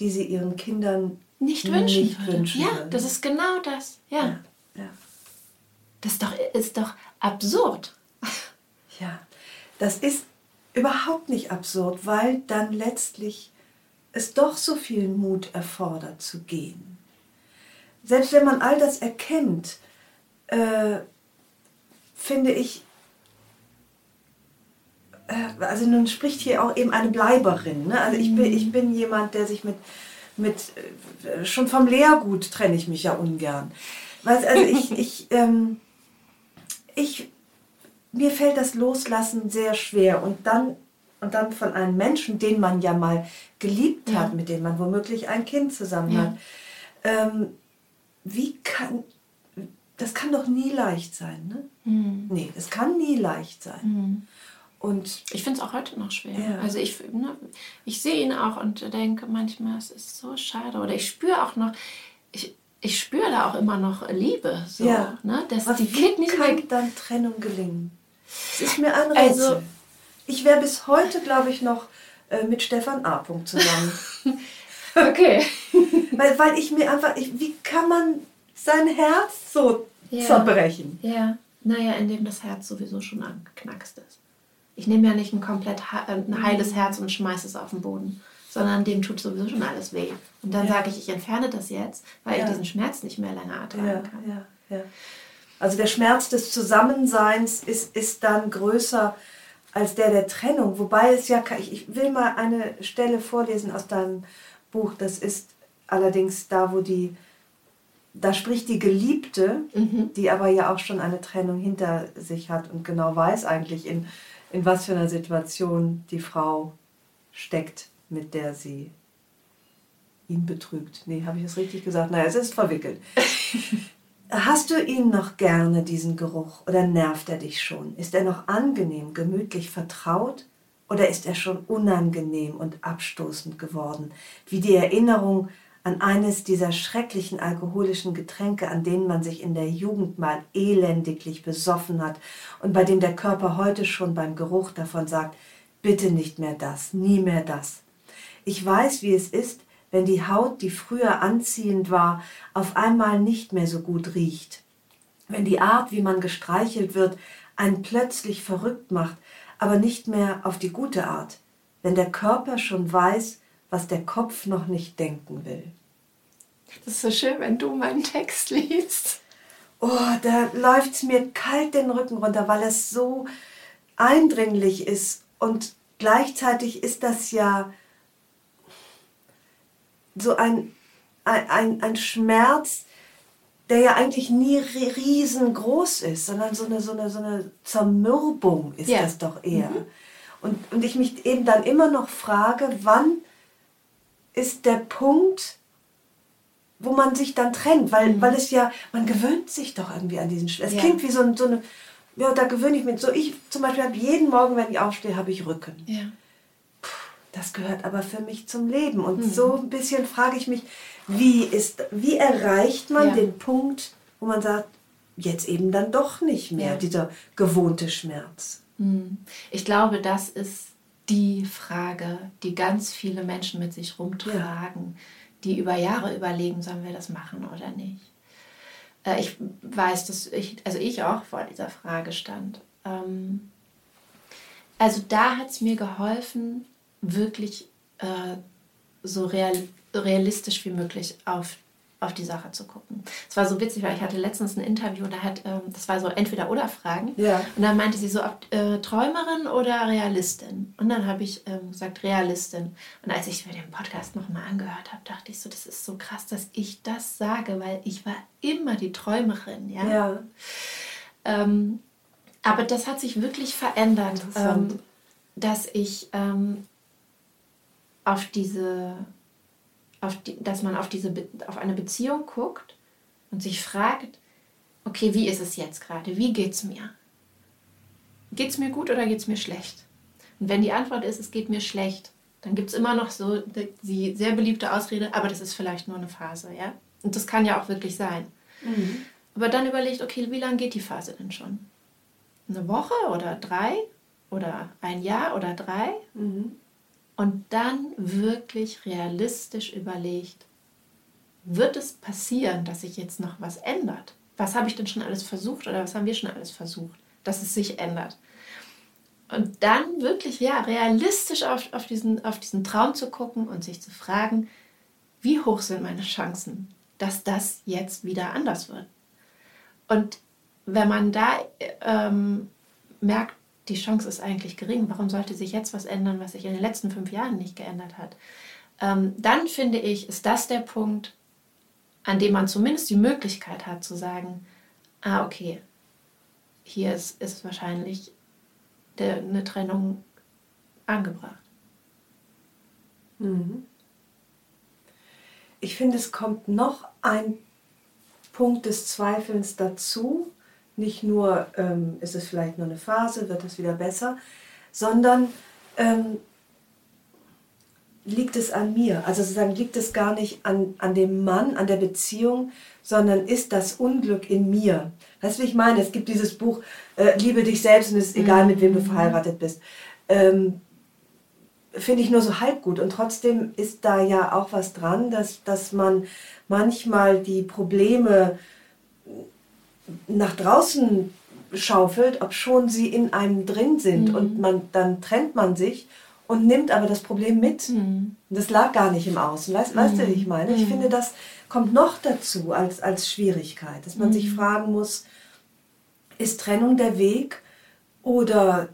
die sie ihren Kindern nicht wünschen, nicht wünschen Ja, würde. das ist genau das. Ja, ja. Das ist doch, ist doch absurd. Ja, das ist überhaupt nicht absurd, weil dann letztlich es doch so viel Mut erfordert zu gehen. Selbst wenn man all das erkennt, äh, finde ich, äh, also nun spricht hier auch eben eine Bleiberin. Ne? Also ich bin, ich mhm. bin jemand, der sich mit, mit äh, schon vom Lehrgut trenne ich mich ja ungern. Weil, also ich, ich, ähm, ich, mir fällt das Loslassen sehr schwer und dann, und dann von einem Menschen, den man ja mal geliebt ja. hat, mit dem man womöglich ein Kind zusammen ja. hat. Ähm, wie kann, das kann doch nie leicht sein, ne? Mhm. Nee, das kann nie leicht sein. Mhm. Und ich finde es auch heute noch schwer. Ja. Also ich, ne, ich sehe ihn auch und denke manchmal, es ist so schade. Oder ich spüre auch noch, ich, ich spüre da auch immer noch Liebe. So, ja. ne? Dass Aber die Kind nicht kann mehr... dann Trennung gelingen? Es ist mir ein Rätsel. Also, ich wäre bis heute, glaube ich, noch äh, mit Stefan A. zusammen. okay. weil, weil ich mir einfach, ich, wie kann man sein Herz so ja. zerbrechen? Ja, naja, indem das Herz sowieso schon angeknackst ist. Ich nehme ja nicht ein komplett äh, ein heiles mhm. Herz und schmeiße es auf den Boden, sondern dem tut sowieso schon alles weh. Und dann ja. sage ich, ich entferne das jetzt, weil ja. ich diesen Schmerz nicht mehr länger ertragen kann. Ja, ja. Also der Schmerz des Zusammenseins ist, ist dann größer als der der Trennung. Wobei es ja, ich, ich will mal eine Stelle vorlesen aus deinem Buch. Das ist allerdings da, wo die, da spricht die Geliebte, mhm. die aber ja auch schon eine Trennung hinter sich hat und genau weiß eigentlich, in in was für einer Situation die Frau steckt, mit der sie ihn betrügt. Nee, habe ich das richtig gesagt? Naja, es ist verwickelt. Hast du ihn noch gerne, diesen Geruch, oder nervt er dich schon? Ist er noch angenehm, gemütlich, vertraut? Oder ist er schon unangenehm und abstoßend geworden, wie die Erinnerung an eines dieser schrecklichen alkoholischen Getränke, an denen man sich in der Jugend mal elendiglich besoffen hat und bei dem der Körper heute schon beim Geruch davon sagt, bitte nicht mehr das, nie mehr das. Ich weiß, wie es ist, wenn die Haut, die früher anziehend war, auf einmal nicht mehr so gut riecht. Wenn die Art, wie man gestreichelt wird, einen plötzlich verrückt macht, aber nicht mehr auf die gute Art. Wenn der Körper schon weiß, was der Kopf noch nicht denken will. Das ist so schön, wenn du meinen Text liest. Oh, da läuft es mir kalt den Rücken runter, weil es so eindringlich ist. Und gleichzeitig ist das ja so ein, ein, ein Schmerz, der ja eigentlich nie riesengroß ist, sondern so eine, so eine, so eine Zermürbung ist ja. das doch eher. Mhm. Und, und ich mich eben dann immer noch frage, wann ist der Punkt, wo man sich dann trennt, weil, mhm. weil es ja, man gewöhnt sich doch irgendwie an diesen Schmerz. Es ja. klingt wie so, so eine, ja, da gewöhne ich mich. So ich zum Beispiel habe jeden Morgen, wenn ich aufstehe, habe ich Rücken. Ja. Das gehört aber für mich zum Leben. Und mhm. so ein bisschen frage ich mich, wie, ist, wie erreicht man ja. den Punkt, wo man sagt, jetzt eben dann doch nicht mehr, ja. dieser gewohnte Schmerz? Mhm. Ich glaube, das ist die Frage, die ganz viele Menschen mit sich rumtragen, ja. die über Jahre überlegen, sollen wir das machen oder nicht. Äh, ich weiß, dass ich, also ich auch vor dieser Frage stand. Ähm, also da hat es mir geholfen, wirklich äh, so real, realistisch wie möglich auf auf die Sache zu gucken. Es war so witzig, weil ich hatte letztens ein Interview, da hat, ähm, das war so entweder oder Fragen. Ja. Und dann meinte sie so, ob, äh, Träumerin oder Realistin? Und dann habe ich ähm, gesagt, Realistin. Und als ich mir den Podcast nochmal angehört habe, dachte ich so, das ist so krass, dass ich das sage, weil ich war immer die Träumerin. Ja. ja. Ähm, aber das hat sich wirklich verändert, ähm, dass ich ähm, auf diese auf die, dass man auf, diese, auf eine Beziehung guckt und sich fragt, okay, wie ist es jetzt gerade? Wie geht es mir? Geht es mir gut oder geht es mir schlecht? Und wenn die Antwort ist, es geht mir schlecht, dann gibt es immer noch so die sehr beliebte Ausrede, aber das ist vielleicht nur eine Phase, ja? Und das kann ja auch wirklich sein. Mhm. Aber dann überlegt, okay, wie lange geht die Phase denn schon? Eine Woche oder drei? Oder ein Jahr oder drei? Mhm und dann wirklich realistisch überlegt, wird es passieren, dass sich jetzt noch was ändert? Was habe ich denn schon alles versucht oder was haben wir schon alles versucht, dass es sich ändert? Und dann wirklich ja, realistisch auf, auf, diesen, auf diesen Traum zu gucken und sich zu fragen, wie hoch sind meine Chancen, dass das jetzt wieder anders wird? Und wenn man da ähm, merkt, die Chance ist eigentlich gering. Warum sollte sich jetzt was ändern, was sich in den letzten fünf Jahren nicht geändert hat? Ähm, dann finde ich, ist das der Punkt, an dem man zumindest die Möglichkeit hat zu sagen, ah, okay, hier ist, ist wahrscheinlich der, eine Trennung angebracht. Mhm. Ich finde, es kommt noch ein Punkt des Zweifelns dazu, nicht nur, ähm, ist es vielleicht nur eine Phase, wird es wieder besser, sondern ähm, liegt es an mir. Also sozusagen liegt es gar nicht an, an dem Mann, an der Beziehung, sondern ist das Unglück in mir. Weißt du, wie ich meine? Es gibt dieses Buch, äh, Liebe dich selbst und es ist egal, mit wem du mhm. verheiratet bist. Ähm, Finde ich nur so halb gut. Und trotzdem ist da ja auch was dran, dass, dass man manchmal die Probleme nach draußen schaufelt, ob schon sie in einem drin sind mhm. und man dann trennt man sich und nimmt aber das Problem mit. Mhm. Das lag gar nicht im Außen. Weißt, mhm. weißt du, wie ich meine? Ich mhm. finde, das kommt noch dazu als, als Schwierigkeit, dass man sich mhm. fragen muss, ist Trennung der Weg oder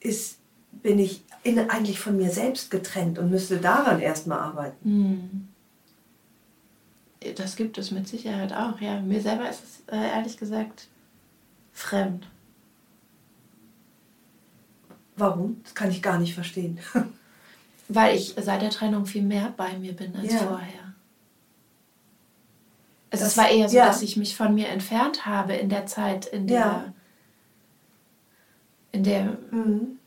ist, bin ich in, eigentlich von mir selbst getrennt und müsste daran erstmal arbeiten? Das gibt es mit Sicherheit auch, ja. Mir selber ist es äh, ehrlich gesagt fremd. Warum? Das kann ich gar nicht verstehen. Weil ich seit der Trennung viel mehr bei mir bin als ja. vorher. Also es war eher so, ja. dass ich mich von mir entfernt habe in der Zeit, in der, ja. in der mhm.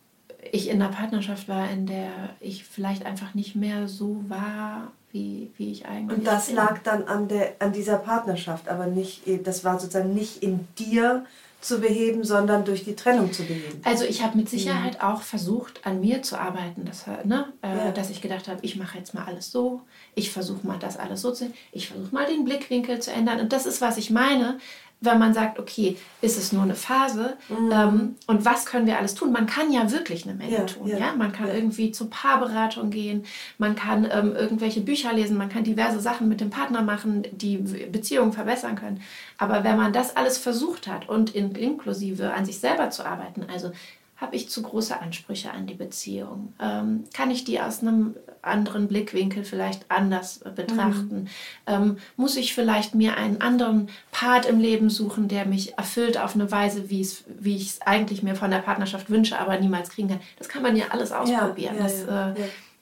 ich in einer Partnerschaft war, in der ich vielleicht einfach nicht mehr so war, wie, wie ich eigentlich Und das bin. lag dann an, der, an dieser Partnerschaft, aber nicht, das war sozusagen nicht in dir zu beheben, sondern durch die Trennung zu beheben. Also ich habe mit Sicherheit mhm. auch versucht, an mir zu arbeiten, dass, ne, äh, ja. dass ich gedacht habe, ich mache jetzt mal alles so, ich versuche mal das alles so zu, ich versuche mal den Blickwinkel zu ändern. Und das ist, was ich meine, wenn man sagt, okay, ist es nur eine Phase mhm. ähm, und was können wir alles tun? Man kann ja wirklich eine Menge ja, tun. Ja. ja. Man kann ja. irgendwie zur Paarberatung gehen, man kann ähm, irgendwelche Bücher lesen, man kann diverse Sachen mit dem Partner machen, die Beziehungen verbessern können. Aber wenn man das alles versucht hat und in, inklusive an sich selber zu arbeiten, also habe ich zu große Ansprüche an die Beziehung? Ähm, kann ich die aus einem anderen Blickwinkel vielleicht anders betrachten? Mhm. Ähm, muss ich vielleicht mir einen anderen Part im Leben suchen, der mich erfüllt auf eine Weise, wie ich es eigentlich mir von der Partnerschaft wünsche, aber niemals kriegen kann? Das kann man ja alles ausprobieren. Ja, ja, das ja, äh,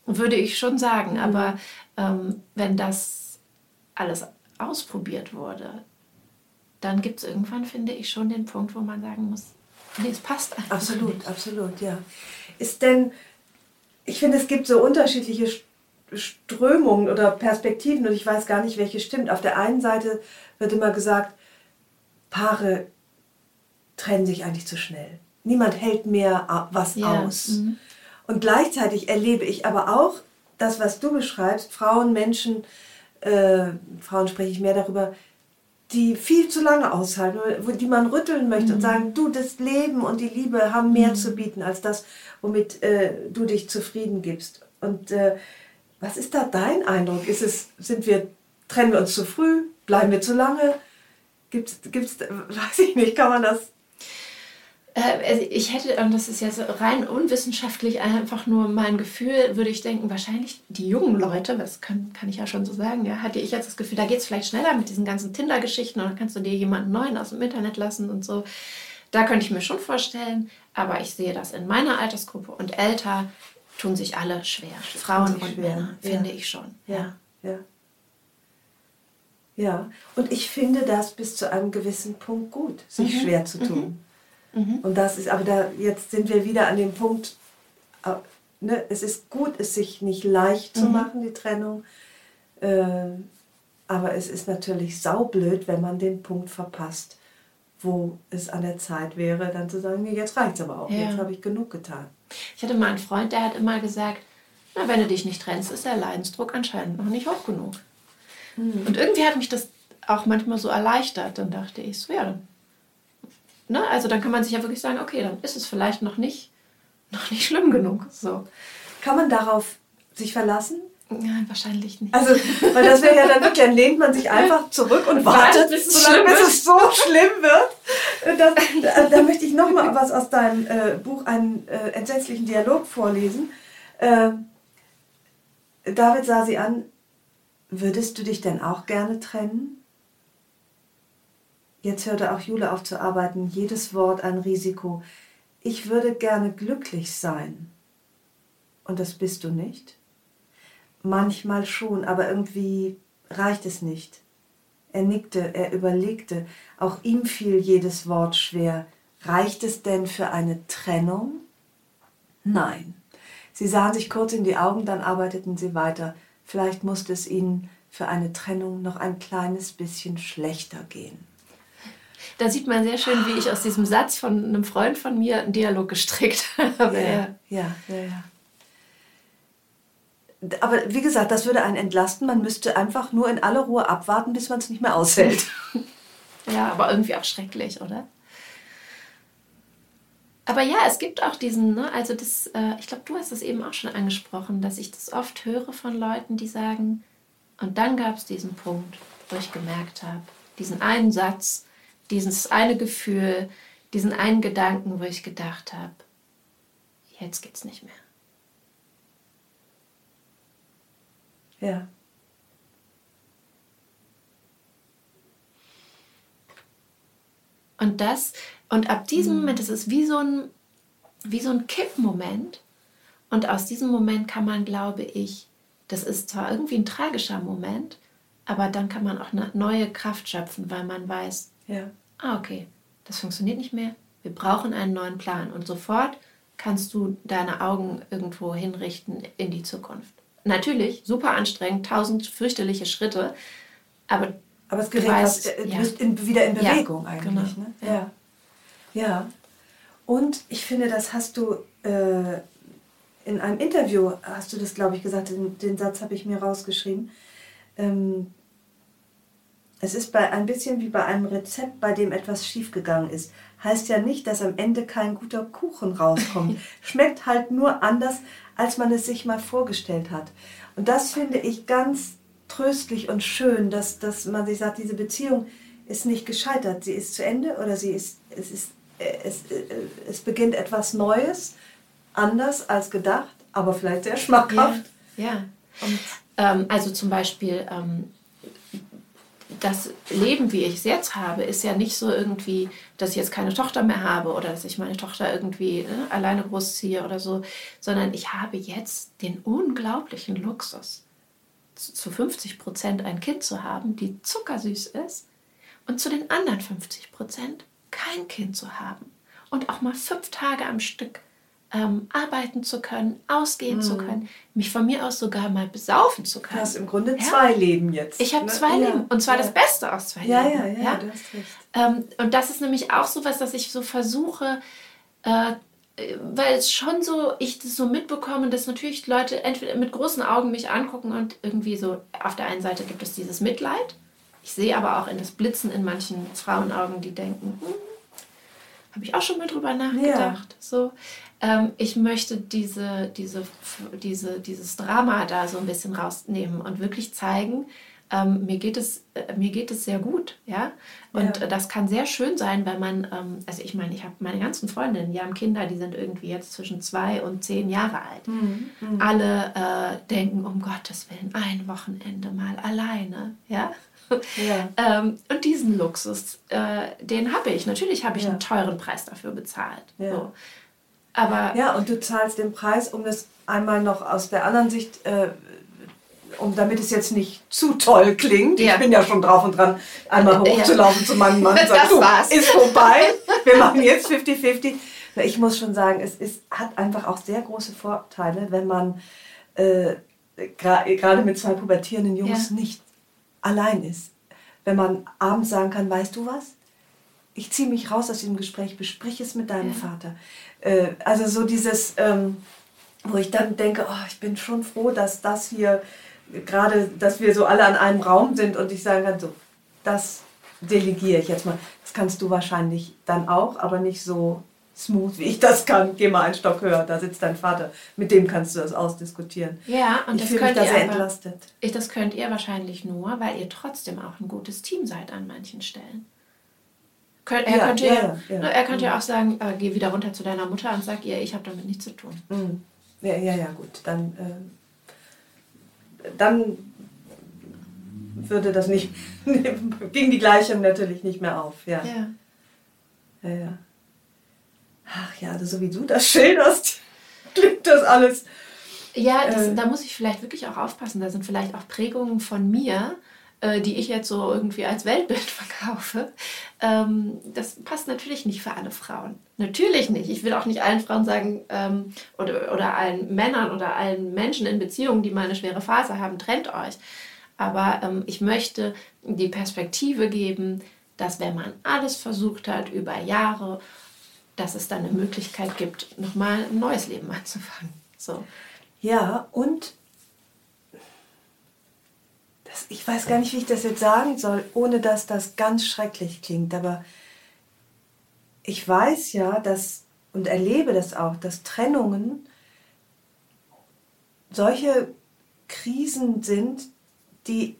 würde ich schon sagen. Mhm. Aber ähm, wenn das alles ausprobiert wurde, dann gibt es irgendwann, finde ich, schon den Punkt, wo man sagen muss, Nee, es passt einfach. Absolut, nicht. absolut, ja. Ist denn ich finde, es gibt so unterschiedliche Strömungen oder Perspektiven und ich weiß gar nicht, welche stimmt. Auf der einen Seite wird immer gesagt, Paare trennen sich eigentlich zu schnell. Niemand hält mehr was ja. aus. Mhm. Und gleichzeitig erlebe ich aber auch das, was du beschreibst, Frauen, Menschen, äh, Frauen spreche ich mehr darüber, die viel zu lange aushalten, die man rütteln möchte mhm. und sagen, du, das Leben und die Liebe haben mehr mhm. zu bieten als das, womit äh, du dich zufrieden gibst. Und äh, was ist da dein Eindruck? Ist es, sind wir, trennen wir uns zu früh? Bleiben wir zu lange? Gibt es, weiß ich nicht, kann man das ich hätte, und das ist jetzt rein unwissenschaftlich einfach nur mein Gefühl, würde ich denken, wahrscheinlich die jungen Leute, das kann, kann ich ja schon so sagen, ja, hatte ich jetzt das Gefühl, da geht es vielleicht schneller mit diesen ganzen Tinder-Geschichten und dann kannst du dir jemanden neuen aus dem Internet lassen und so. Da könnte ich mir schon vorstellen, aber ich sehe das in meiner Altersgruppe und älter tun sich alle schwer. Frauen und schwer. Männer, ja. finde ich schon. Ja, ja. Ja, und ich finde das bis zu einem gewissen Punkt gut, sich mhm. schwer zu tun. Mhm. Und das ist, aber da, jetzt sind wir wieder an dem Punkt, äh, ne, es ist gut, es sich nicht leicht zu mhm. machen, die Trennung. Äh, aber es ist natürlich saublöd, wenn man den Punkt verpasst, wo es an der Zeit wäre, dann zu sagen, nee, jetzt reicht es aber auch, ja. jetzt habe ich genug getan. Ich hatte mal einen Freund, der hat immer gesagt, na, wenn du dich nicht trennst, ist der Leidensdruck anscheinend noch nicht hoch genug. Mhm. Und irgendwie hat mich das auch manchmal so erleichtert. Dann dachte ich so, ja, dann Ne? Also dann kann man sich ja wirklich sagen, okay, dann ist es vielleicht noch nicht, noch nicht schlimm genug. So. Kann man darauf sich verlassen? Nein, wahrscheinlich nicht. Also, weil das wäre ja dann wirklich, dann lehnt man sich einfach zurück und, wartet, bis, es, solange, bis es so schlimm wird. Das, da, da, möchte ich noch mal was aus deinem äh, Buch, einen äh, entsetzlichen Dialog vorlesen. Äh, David sah sie an, würdest du dich denn auch gerne trennen? Jetzt hörte auch Jule auf zu arbeiten, jedes Wort ein Risiko. Ich würde gerne glücklich sein. Und das bist du nicht? Manchmal schon, aber irgendwie reicht es nicht. Er nickte, er überlegte, auch ihm fiel jedes Wort schwer. Reicht es denn für eine Trennung? Nein. Sie sahen sich kurz in die Augen, dann arbeiteten sie weiter. Vielleicht musste es ihnen für eine Trennung noch ein kleines bisschen schlechter gehen. Da sieht man sehr schön, wie ich aus diesem Satz von einem Freund von mir einen Dialog gestrickt habe. Ja, ja, ja, ja. Aber wie gesagt, das würde einen entlasten. Man müsste einfach nur in aller Ruhe abwarten, bis man es nicht mehr aushält. ja, aber irgendwie auch schrecklich, oder? Aber ja, es gibt auch diesen, ne, also das, äh, ich glaube, du hast das eben auch schon angesprochen, dass ich das oft höre von Leuten, die sagen, und dann gab es diesen Punkt, wo ich gemerkt habe, diesen einen Satz, dieses eine Gefühl, diesen einen Gedanken, wo ich gedacht habe, jetzt geht's nicht mehr. Ja. Und das, und ab diesem mhm. Moment, das ist wie so ein, wie so ein Kippmoment. Und aus diesem Moment kann man, glaube ich, das ist zwar irgendwie ein tragischer Moment, aber dann kann man auch eine neue Kraft schöpfen, weil man weiß, ja. Ah, okay, das funktioniert nicht mehr. Wir brauchen einen neuen Plan. Und sofort kannst du deine Augen irgendwo hinrichten in die Zukunft. Natürlich, super anstrengend, tausend fürchterliche Schritte, aber, aber es gerät weißt, was, äh, ja. in, wieder in Bewegung ja, eigentlich. Genau. Ne? Ja. ja. Und ich finde, das hast du äh, in einem Interview, hast du das, glaube ich, gesagt, den, den Satz habe ich mir rausgeschrieben. Ähm, es ist bei, ein bisschen wie bei einem Rezept, bei dem etwas schiefgegangen ist. Heißt ja nicht, dass am Ende kein guter Kuchen rauskommt. Schmeckt halt nur anders, als man es sich mal vorgestellt hat. Und das finde ich ganz tröstlich und schön, dass, dass man sich sagt, diese Beziehung ist nicht gescheitert. Sie ist zu Ende oder sie ist, es, ist, äh, es, äh, es beginnt etwas Neues, anders als gedacht, aber vielleicht sehr schmackhaft. Ja, ja. Ähm, also zum Beispiel ähm, das Leben, wie ich es jetzt habe, ist ja nicht so irgendwie, dass ich jetzt keine Tochter mehr habe oder dass ich meine Tochter irgendwie ne, alleine großziehe oder so, sondern ich habe jetzt den unglaublichen Luxus, zu 50 Prozent ein Kind zu haben, die zuckersüß ist und zu den anderen 50 Prozent kein Kind zu haben. Und auch mal fünf Tage am Stück ähm, arbeiten zu können, ausgehen Mhm. zu können, mich von mir aus sogar mal besaufen zu Du können. hast im Grunde Ja. zwei Leben jetzt. Ich habe ne? zwei Ja, Leben und zwar ja. das Beste aus zwei Ja, Leben. ja, ja, du hast recht. Ähm, und das ist nämlich auch so was, dass ich so versuche, äh, weil es schon so, ich das so mitbekomme, dass natürlich Leute entweder mit großen Augen mich angucken und irgendwie so, auf der einen Seite gibt es dieses Mitleid. Ich sehe aber auch in das Blitzen in manchen Frauenaugen, die denken, hm, habe ich auch schon mal drüber nachgedacht. So, ähm, ich möchte diese, diese, diese, dieses Drama da so ein bisschen rausnehmen und wirklich zeigen, ähm, mir, geht es, äh, mir geht es sehr gut. Ja? Und Ja. äh, das kann sehr schön sein, wenn man, ähm, also ich meine, ich habe meine ganzen Freundinnen, die haben Kinder, die sind irgendwie jetzt zwischen zwei und zehn Jahre alt. Mhm. Alle äh, denken, um Gottes Willen, ein Wochenende mal alleine. Ja? Ja. Ähm, und diesen Luxus, äh, den habe ich. Natürlich habe ich Ja. einen teuren Preis dafür bezahlt. So. Aber Ja, und du zahlst den Preis, um das einmal noch aus der anderen Sicht, äh, um, damit es jetzt nicht zu toll klingt. Ja. Ich bin ja schon drauf und dran, einmal Ja. hochzulaufen zu meinem Mann und sagen, Das du, war's. ist vorbei, wir machen jetzt 50-50. Na, Ich muss schon sagen, es ist, hat einfach auch sehr große Vorteile, wenn man äh, gerade mit zwei pubertierenden Jungs Ja. nicht allein ist. Wenn man abends sagen kann, weißt du was? ich ziehe mich raus aus diesem Gespräch, besprich es mit deinem Ja. Vater. Äh, also so dieses, ähm, wo ich dann denke, oh, ich bin schon froh, dass das hier gerade, dass wir so alle an einem Raum sind und ich sagen kann, so, das delegiere ich jetzt mal. Das kannst du wahrscheinlich dann auch, aber nicht so smooth, wie ich das kann. Geh mal einen Stock höher, da sitzt dein Vater. Mit dem kannst du das ausdiskutieren. ja, und ich das mich könnt da ihr sehr aber, entlastet. ich, das könnt ihr wahrscheinlich nur, weil ihr trotzdem auch ein gutes Team seid an manchen Stellen. Könnt, er, Ja, könnte ja, ja, ne, er könnte ja auch sagen, äh, geh wieder runter zu deiner Mutter und sag ihr, ich habe damit nichts zu tun. Mhm. Ja, ja, ja, gut. Dann, äh, dann würde das nicht, ging die Gleichung natürlich nicht mehr auf. Ja. Ja. Ja, ja. Ach ja, so wie du das schilderst, klingt das alles. Ja, das, Äh. da muss ich vielleicht wirklich auch aufpassen. Da sind vielleicht auch Prägungen von mir, äh, die ich jetzt so irgendwie als Weltbild verkaufe. Ähm, das passt natürlich nicht für alle Frauen. Natürlich nicht. Ich will auch nicht allen Frauen sagen, ähm, oder, oder allen Männern oder allen Menschen in Beziehungen, die mal eine schwere Phase haben, trennt euch. Aber ähm, ich möchte die Perspektive geben, dass wenn man alles versucht hat über Jahre, dass es dann eine Möglichkeit gibt, nochmal ein neues Leben anzufangen. So. Ja, und ich weiß gar nicht, wie ich das jetzt sagen soll, ohne dass das ganz schrecklich klingt, aber ich weiß ja, dass und erlebe das auch, dass Trennungen solche Krisen sind, die,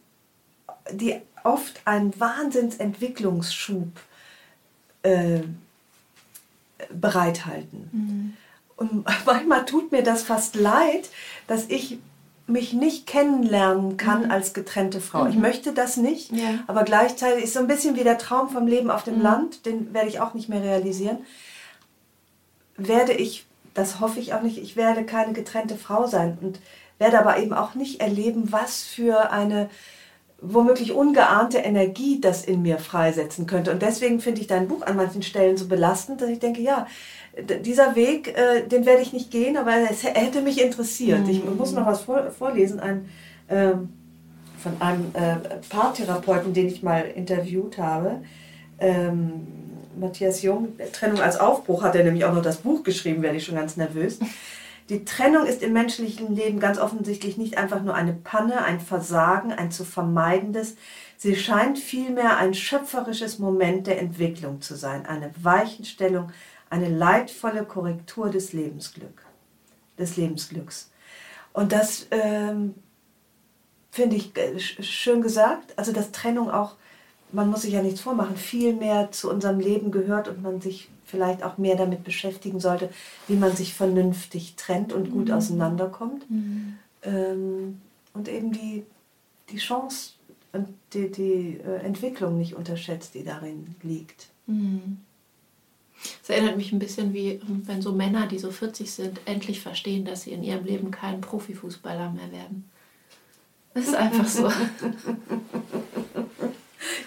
die oft einen Wahnsinnsentwicklungsschub äh, bereithalten. Und manchmal tut mir das fast leid, dass ich mich nicht kennenlernen kann als getrennte Frau. Ich möchte das nicht, Ja. aber gleichzeitig ist so ein bisschen wie der Traum vom Leben auf dem Land, den werde ich auch nicht mehr realisieren. Werde ich, das hoffe ich auch nicht, ich werde keine getrennte Frau sein und werde aber eben auch nicht erleben, was für eine womöglich ungeahnte Energie das in mir freisetzen könnte. Und deswegen finde ich dein Buch an manchen Stellen so belastend, dass ich denke, ja, dieser Weg, äh, den werde ich nicht gehen, aber es hä- hätte mich interessiert. Ich muss noch was vor, vorlesen, ein, ähm, von einem äh, Paartherapeuten, den ich mal interviewt habe. Ähm, Matthias Jung, Trennung als Aufbruch, hat er nämlich auch noch das Buch geschrieben, werde ich schon ganz nervös. Die Trennung ist im menschlichen Leben ganz offensichtlich nicht einfach nur eine Panne, ein Versagen, ein zu vermeidendes. Sie scheint vielmehr ein schöpferisches Moment der Entwicklung zu sein, eine Weichenstellung, eine leidvolle Korrektur des Lebensglück, des Lebensglücks. Und das ähm, finde ich äh, sch- schön gesagt. Also dass Trennung auch, man muss sich ja nichts vormachen, viel mehr zu unserem Leben gehört und man sich vielleicht auch mehr damit beschäftigen sollte, wie man sich vernünftig trennt und gut auseinanderkommt. Ähm, und eben die, die Chance und die, die äh, Entwicklung nicht unterschätzt, die darin liegt. Das erinnert mich ein bisschen wie, ähm, wenn so Männer, die so 40 sind, endlich verstehen, dass sie in ihrem Leben kein Profifußballer mehr werden. Das ist einfach so.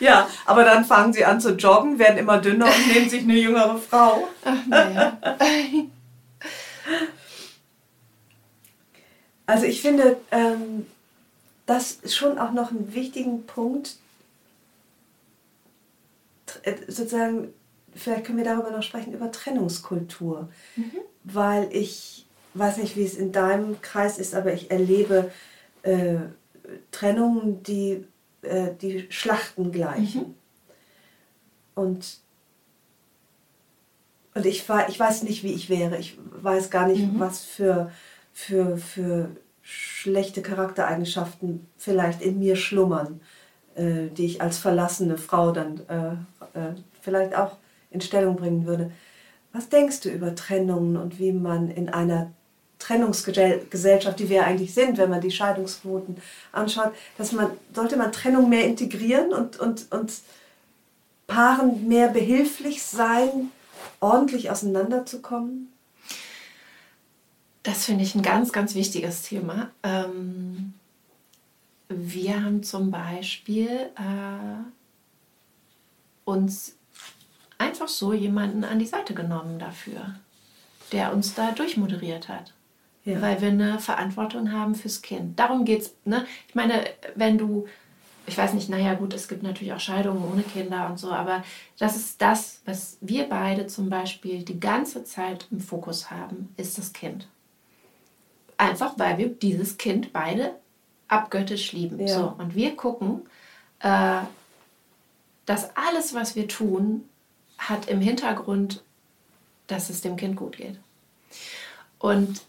Ja, aber dann fangen sie an zu joggen, werden immer dünner und nehmen sich eine jüngere Frau. Ach, naja. Also ich finde ähm, das schon auch noch einen wichtigen Punkt, äh, sozusagen, vielleicht können wir darüber noch sprechen, über Trennungskultur. Mhm. Weil ich weiß nicht, wie es in deinem Kreis ist, aber ich erlebe äh, Trennungen, die, äh, die Schlachten gleichen. Mhm. Und, und ich, ich weiß nicht, wie ich wäre. Ich weiß gar nicht, mhm. was für, für, für schlechte Charaktereigenschaften vielleicht in mir schlummern, äh, die ich als verlassene Frau dann äh, äh, vielleicht auch in Stellung bringen würde. Was denkst du über Trennungen und wie man in einer Trennungsgesellschaft, die wir eigentlich sind, wenn man die Scheidungsquoten anschaut, dass man, sollte man Trennung mehr integrieren und, und, und Paaren mehr behilflich sein, ordentlich auseinanderzukommen? Das finde ich ein ganz, ganz wichtiges Thema. Ähm, wir haben zum Beispiel äh, uns einfach so jemanden an die Seite genommen dafür, der uns da durchmoderiert hat ja. weil wir eine Verantwortung haben fürs Kind. Darum geht es. Ne? Ich meine, wenn du, ich weiß nicht, naja gut, es gibt natürlich auch Scheidungen ohne Kinder und so, aber das ist das, was wir beide zum Beispiel die ganze Zeit im Fokus haben, ist das Kind. Einfach weil wir dieses Kind beide abgöttisch lieben. Ja. So, und wir gucken, äh, dass alles, was wir tun, hat im Hintergrund, dass es dem Kind gut geht. Und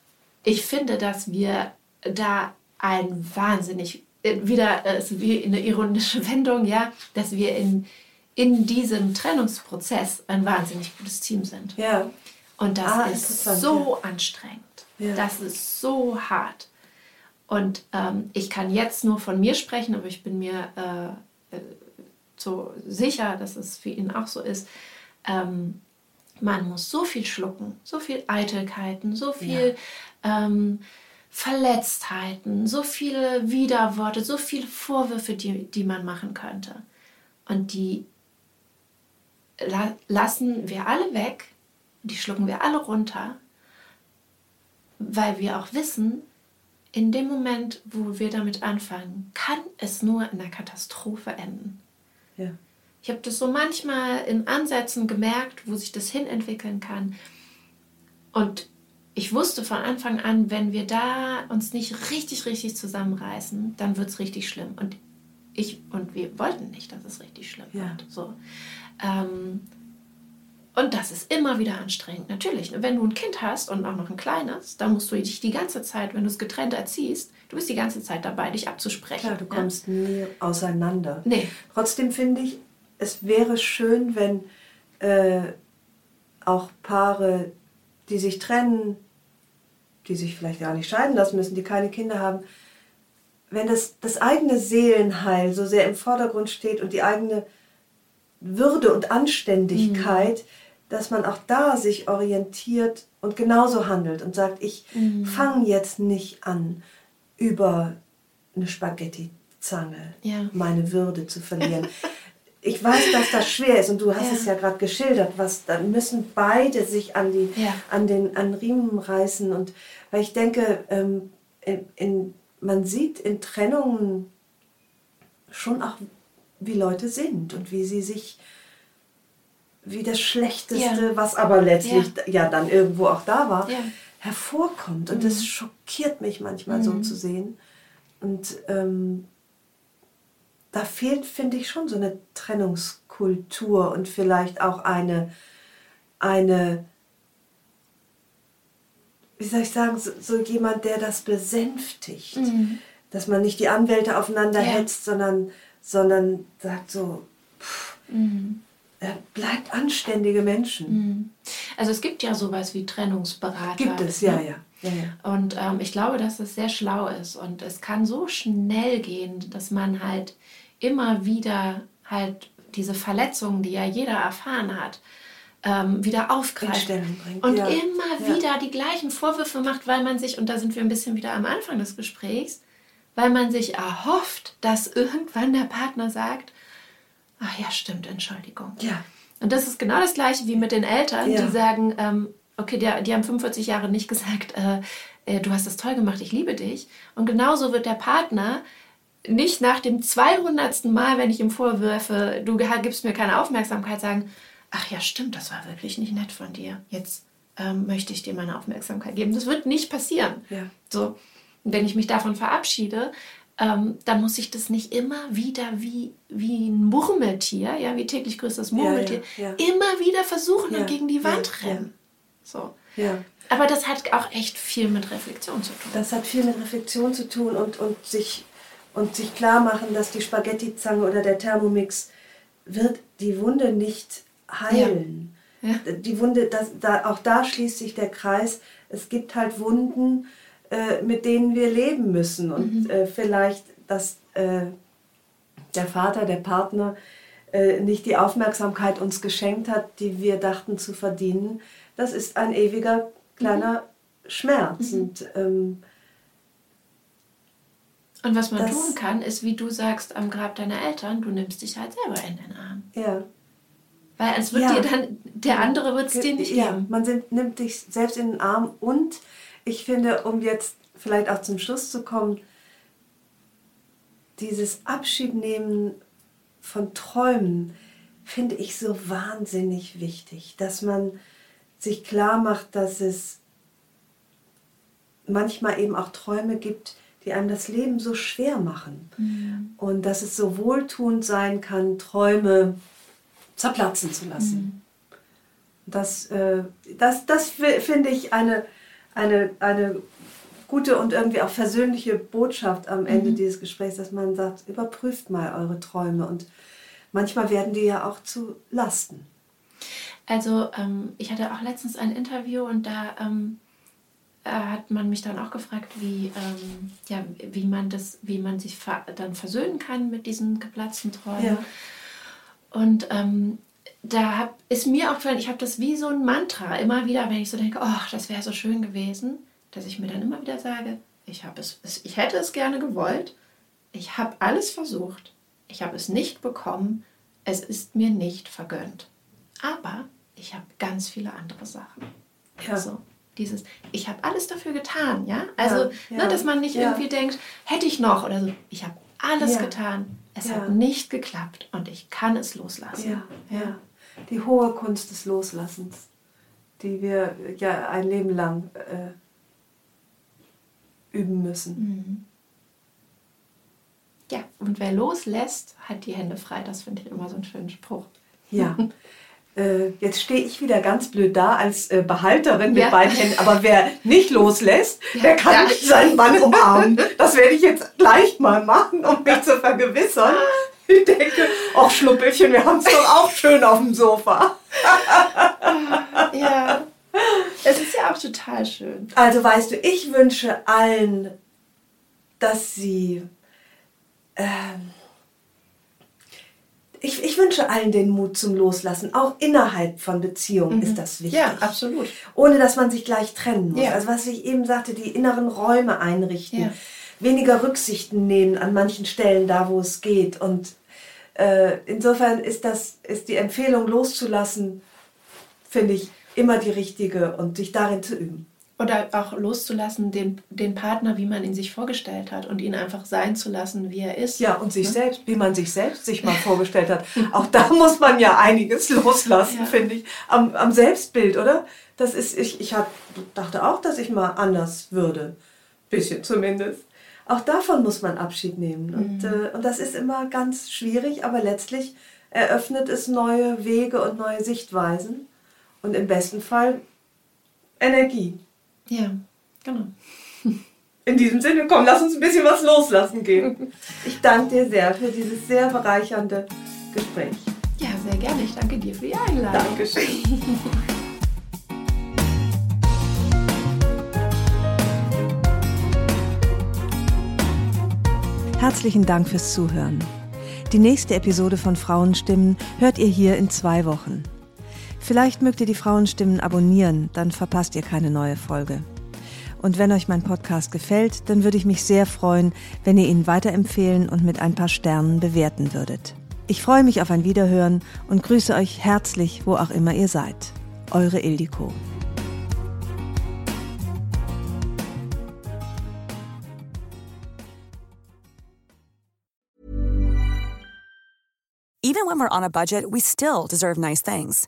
ich finde, dass wir da ein wahnsinnig, äh, wieder äh, ist wie eine ironische Wendung, ja, dass wir in, in diesem Trennungsprozess ein wahnsinnig gutes Team sind. Ja. Und das ah, ist so ja. anstrengend. Ja. Das ist so hart. Und ähm, ich kann jetzt nur von mir sprechen, aber ich bin mir äh, äh so sicher, dass es für ihn auch so ist. Ähm, man muss so viel schlucken, so viel Eitelkeiten, so viel ähm, Verletztheiten, so viele Widerworte, so viele Vorwürfe, die, die man machen könnte. Und die la lassen wir alle weg, die schlucken wir alle runter, weil wir auch wissen, in dem Moment, wo wir damit anfangen, kann es nur in der Katastrophe enden. Ja. Ich habe das so manchmal in Ansätzen gemerkt, wo sich das hinentwickeln kann. Und ich wusste von Anfang an, wenn wir da uns nicht richtig, richtig zusammenreißen, dann wird es richtig schlimm. Und ich und wir wollten nicht, dass es richtig schlimm ja. wird. So. Ähm, und das ist immer wieder anstrengend. Natürlich, wenn du ein Kind hast und auch noch ein kleines, dann musst du dich die ganze Zeit, wenn du es getrennt erziehst, du bist die ganze Zeit dabei, dich abzusprechen. Klar, du kommst ja? nie auseinander. Nee. Trotzdem finde ich, es wäre schön, wenn äh, auch Paare, die sich trennen, die sich vielleicht gar nicht scheiden lassen müssen, die keine Kinder haben, wenn das, das eigene Seelenheil so sehr im Vordergrund steht und die eigene Würde und Anständigkeit, mhm. dass man auch da sich orientiert und genauso handelt und sagt, ich mhm. fange jetzt nicht an, über eine Spaghetti-Zange ja. meine Würde zu verlieren. ich weiß, dass das schwer ist und du hast ja. es ja gerade geschildert, was dann müssen beide sich an die ja. an den an Riemen reißen und weil ich denke, ähm, in, in, man sieht in Trennungen schon auch, wie Leute sind und wie sie sich wie das Schlechteste, ja. was aber letztlich ja. dann irgendwo auch da war, hervorkommt und mhm. das schockiert mich manchmal mhm. so zu sehen und ähm, da fehlt, finde ich, schon so eine Trennungskultur und vielleicht auch eine, eine wie soll ich sagen, so, so jemand, der das besänftigt. Mhm. Dass man nicht die Anwälte aufeinander ja. hetzt, sondern, sondern sagt so, pff, mhm. bleibt anständige Menschen. Mhm. Also es gibt ja sowas wie Trennungsberater. Gibt es, ja, ja. ja, ja. Und ähm, ich glaube, dass es sehr schlau ist. Und es kann so schnell gehen, dass man halt immer wieder halt diese Verletzungen, die ja jeder erfahren hat, ähm, wieder aufgreift und ja. immer ja. wieder die gleichen Vorwürfe macht, weil man sich, und da sind wir ein bisschen wieder am Anfang des Gesprächs, weil man sich erhofft, dass irgendwann der Partner sagt, ach ja, stimmt, Entschuldigung. Ja. Und das ist genau das gleiche wie mit den Eltern, ja. die sagen, ähm, okay, die, die haben 45 Jahre nicht gesagt, äh, äh, du hast das toll gemacht, ich liebe dich. Und genauso wird der Partner nicht nach dem 200. Mal, wenn ich ihm vorwürfe, du gibst mir keine Aufmerksamkeit, sagen, ach ja, stimmt, das war wirklich nicht nett von dir. Jetzt ähm, möchte ich dir meine Aufmerksamkeit geben. Das wird nicht passieren. Ja. So, und wenn ich mich davon verabschiede, ähm, dann muss ich das nicht immer wieder wie, wie ein Murmeltier, ja, wie täglich größtes Murmeltier, ja, ja. immer wieder versuchen und gegen die Wand rennen. So. Ja. Aber das hat auch echt viel mit Reflexion zu tun. Das hat viel mit Reflexion zu tun und, und, sich, und sich klar machen, dass die Spaghetti-Zange oder der Thermomix wird die Wunde nicht heilen. Ja. Die Wunde, das, da, auch da schließt sich der Kreis. Es gibt halt Wunden, äh, mit denen wir leben müssen. Und Mhm. äh, vielleicht, dass äh, der Vater, der Partner äh, nicht die Aufmerksamkeit uns geschenkt hat, die wir dachten zu verdienen, das ist ein ewiger kleiner Mhm. Schmerz. Und ähm, Und was man Das- tun kann, ist, wie du sagst, am Grab deiner Eltern, du nimmst dich halt selber in den Arm. ja. Weil es wird Ja. dir dann, der andere wird es dir nicht ja, geben. man sind, nimmt dich selbst in den Arm und ich finde, um jetzt vielleicht auch zum Schluss zu kommen, dieses Abschiednehmen von Träumen finde ich so wahnsinnig wichtig, dass man sich klar macht, dass es manchmal eben auch Träume gibt, die einem das Leben so schwer machen. Und dass es so wohltuend sein kann, Träume zerplatzen zu lassen. Das, äh, das, das fi- finde ich eine, eine, eine gute und irgendwie auch versöhnliche Botschaft am Ende dieses Gesprächs, dass man sagt, überprüft mal eure Träume und manchmal werden die ja auch zu Lasten. Also ähm, ich hatte auch letztens ein Interview und da ähm, äh, hat man mich dann auch gefragt, wie, ähm, ja, wie man das, wie man sich ver dann versöhnen kann mit diesen geplatzten Träumen. Ja. Und ähm, da hab, ist mir aufgefallen, ich habe das wie so ein Mantra immer wieder, wenn ich so denke, oh, das wäre so schön gewesen, dass ich mir dann immer wieder sage, ich, habe es, ich hätte es gerne gewollt, ich habe alles versucht, ich habe es nicht bekommen, es ist mir nicht vergönnt. Aber ich habe ganz viele andere Sachen. Ja. So, dieses, ich habe alles dafür getan, ja? Also, Ja, Ne, dass man nicht irgendwie denkt, hätte ich noch oder so. Ich habe alles getan. Es hat nicht geklappt und ich kann es loslassen. Ja, ja. Die hohe Kunst des Loslassens, die wir ja ein Leben lang äh, üben müssen. Mhm. Ja, und wer loslässt, hat die Hände frei. Das finde ich immer so einen schönen Spruch. Ja. Äh, jetzt stehe ich wieder ganz blöd da als äh, Behalterin mit Ja. beiden Händen. Aber wer nicht loslässt, Ja. der kann nicht seinen Mann umarmen. Das werde ich jetzt gleich mal machen, um mich zu vergewissern. Ich denke, ach Schnuppelchen, wir haben es doch auch schön auf dem Sofa. Ja, es ist ja auch total schön. Also weißt du, ich wünsche allen, dass sie... Ähm, ich, ich wünsche allen den Mut zum Loslassen. Auch innerhalb von Beziehungen ist das wichtig. Ja, absolut. ohne dass man sich gleich trennen muss. Ja. Also was ich eben sagte, die inneren Räume einrichten, Ja. weniger Rücksichten nehmen an manchen Stellen da, wo es geht. Und äh, insofern ist das ist die Empfehlung loszulassen, finde ich immer die richtige und sich darin zu üben. Oder auch loszulassen, den, den Partner, wie man ihn sich vorgestellt hat und ihn einfach sein zu lassen, wie er ist. Ja, und sich selbst, wie man sich selbst sich mal vorgestellt hat. Auch da muss man ja einiges loslassen, Ja. finde ich. Am, am Selbstbild, oder? Das ist, ich, ich hab, dachte auch, dass ich mal anders würde. Bisschen zumindest. Auch davon muss man Abschied nehmen. Und, äh, und das ist immer ganz schwierig, aber letztlich eröffnet es neue Wege und neue Sichtweisen. Und im besten Fall Energie. Ja, genau. In diesem Sinne, komm, lass uns ein bisschen was loslassen gehen. Ich danke dir sehr für dieses sehr bereichernde Gespräch. Ja, sehr gerne. Ich danke dir für die Einladung. Dankeschön. Herzlichen Dank fürs Zuhören. Die nächste Episode von Frauenstimmen hört ihr hier in zwei Wochen. Vielleicht mögt ihr die Frauenstimmen abonnieren, dann verpasst ihr keine neue Folge. Und wenn euch mein Podcast gefällt, dann würde ich mich sehr freuen, wenn ihr ihn weiterempfehlen und mit ein paar Sternen bewerten würdet. Ich freue mich auf ein Wiederhören und grüße euch herzlich, wo auch immer ihr seid. Eure Ildiko. Even when we're on a budget, we still deserve nice things.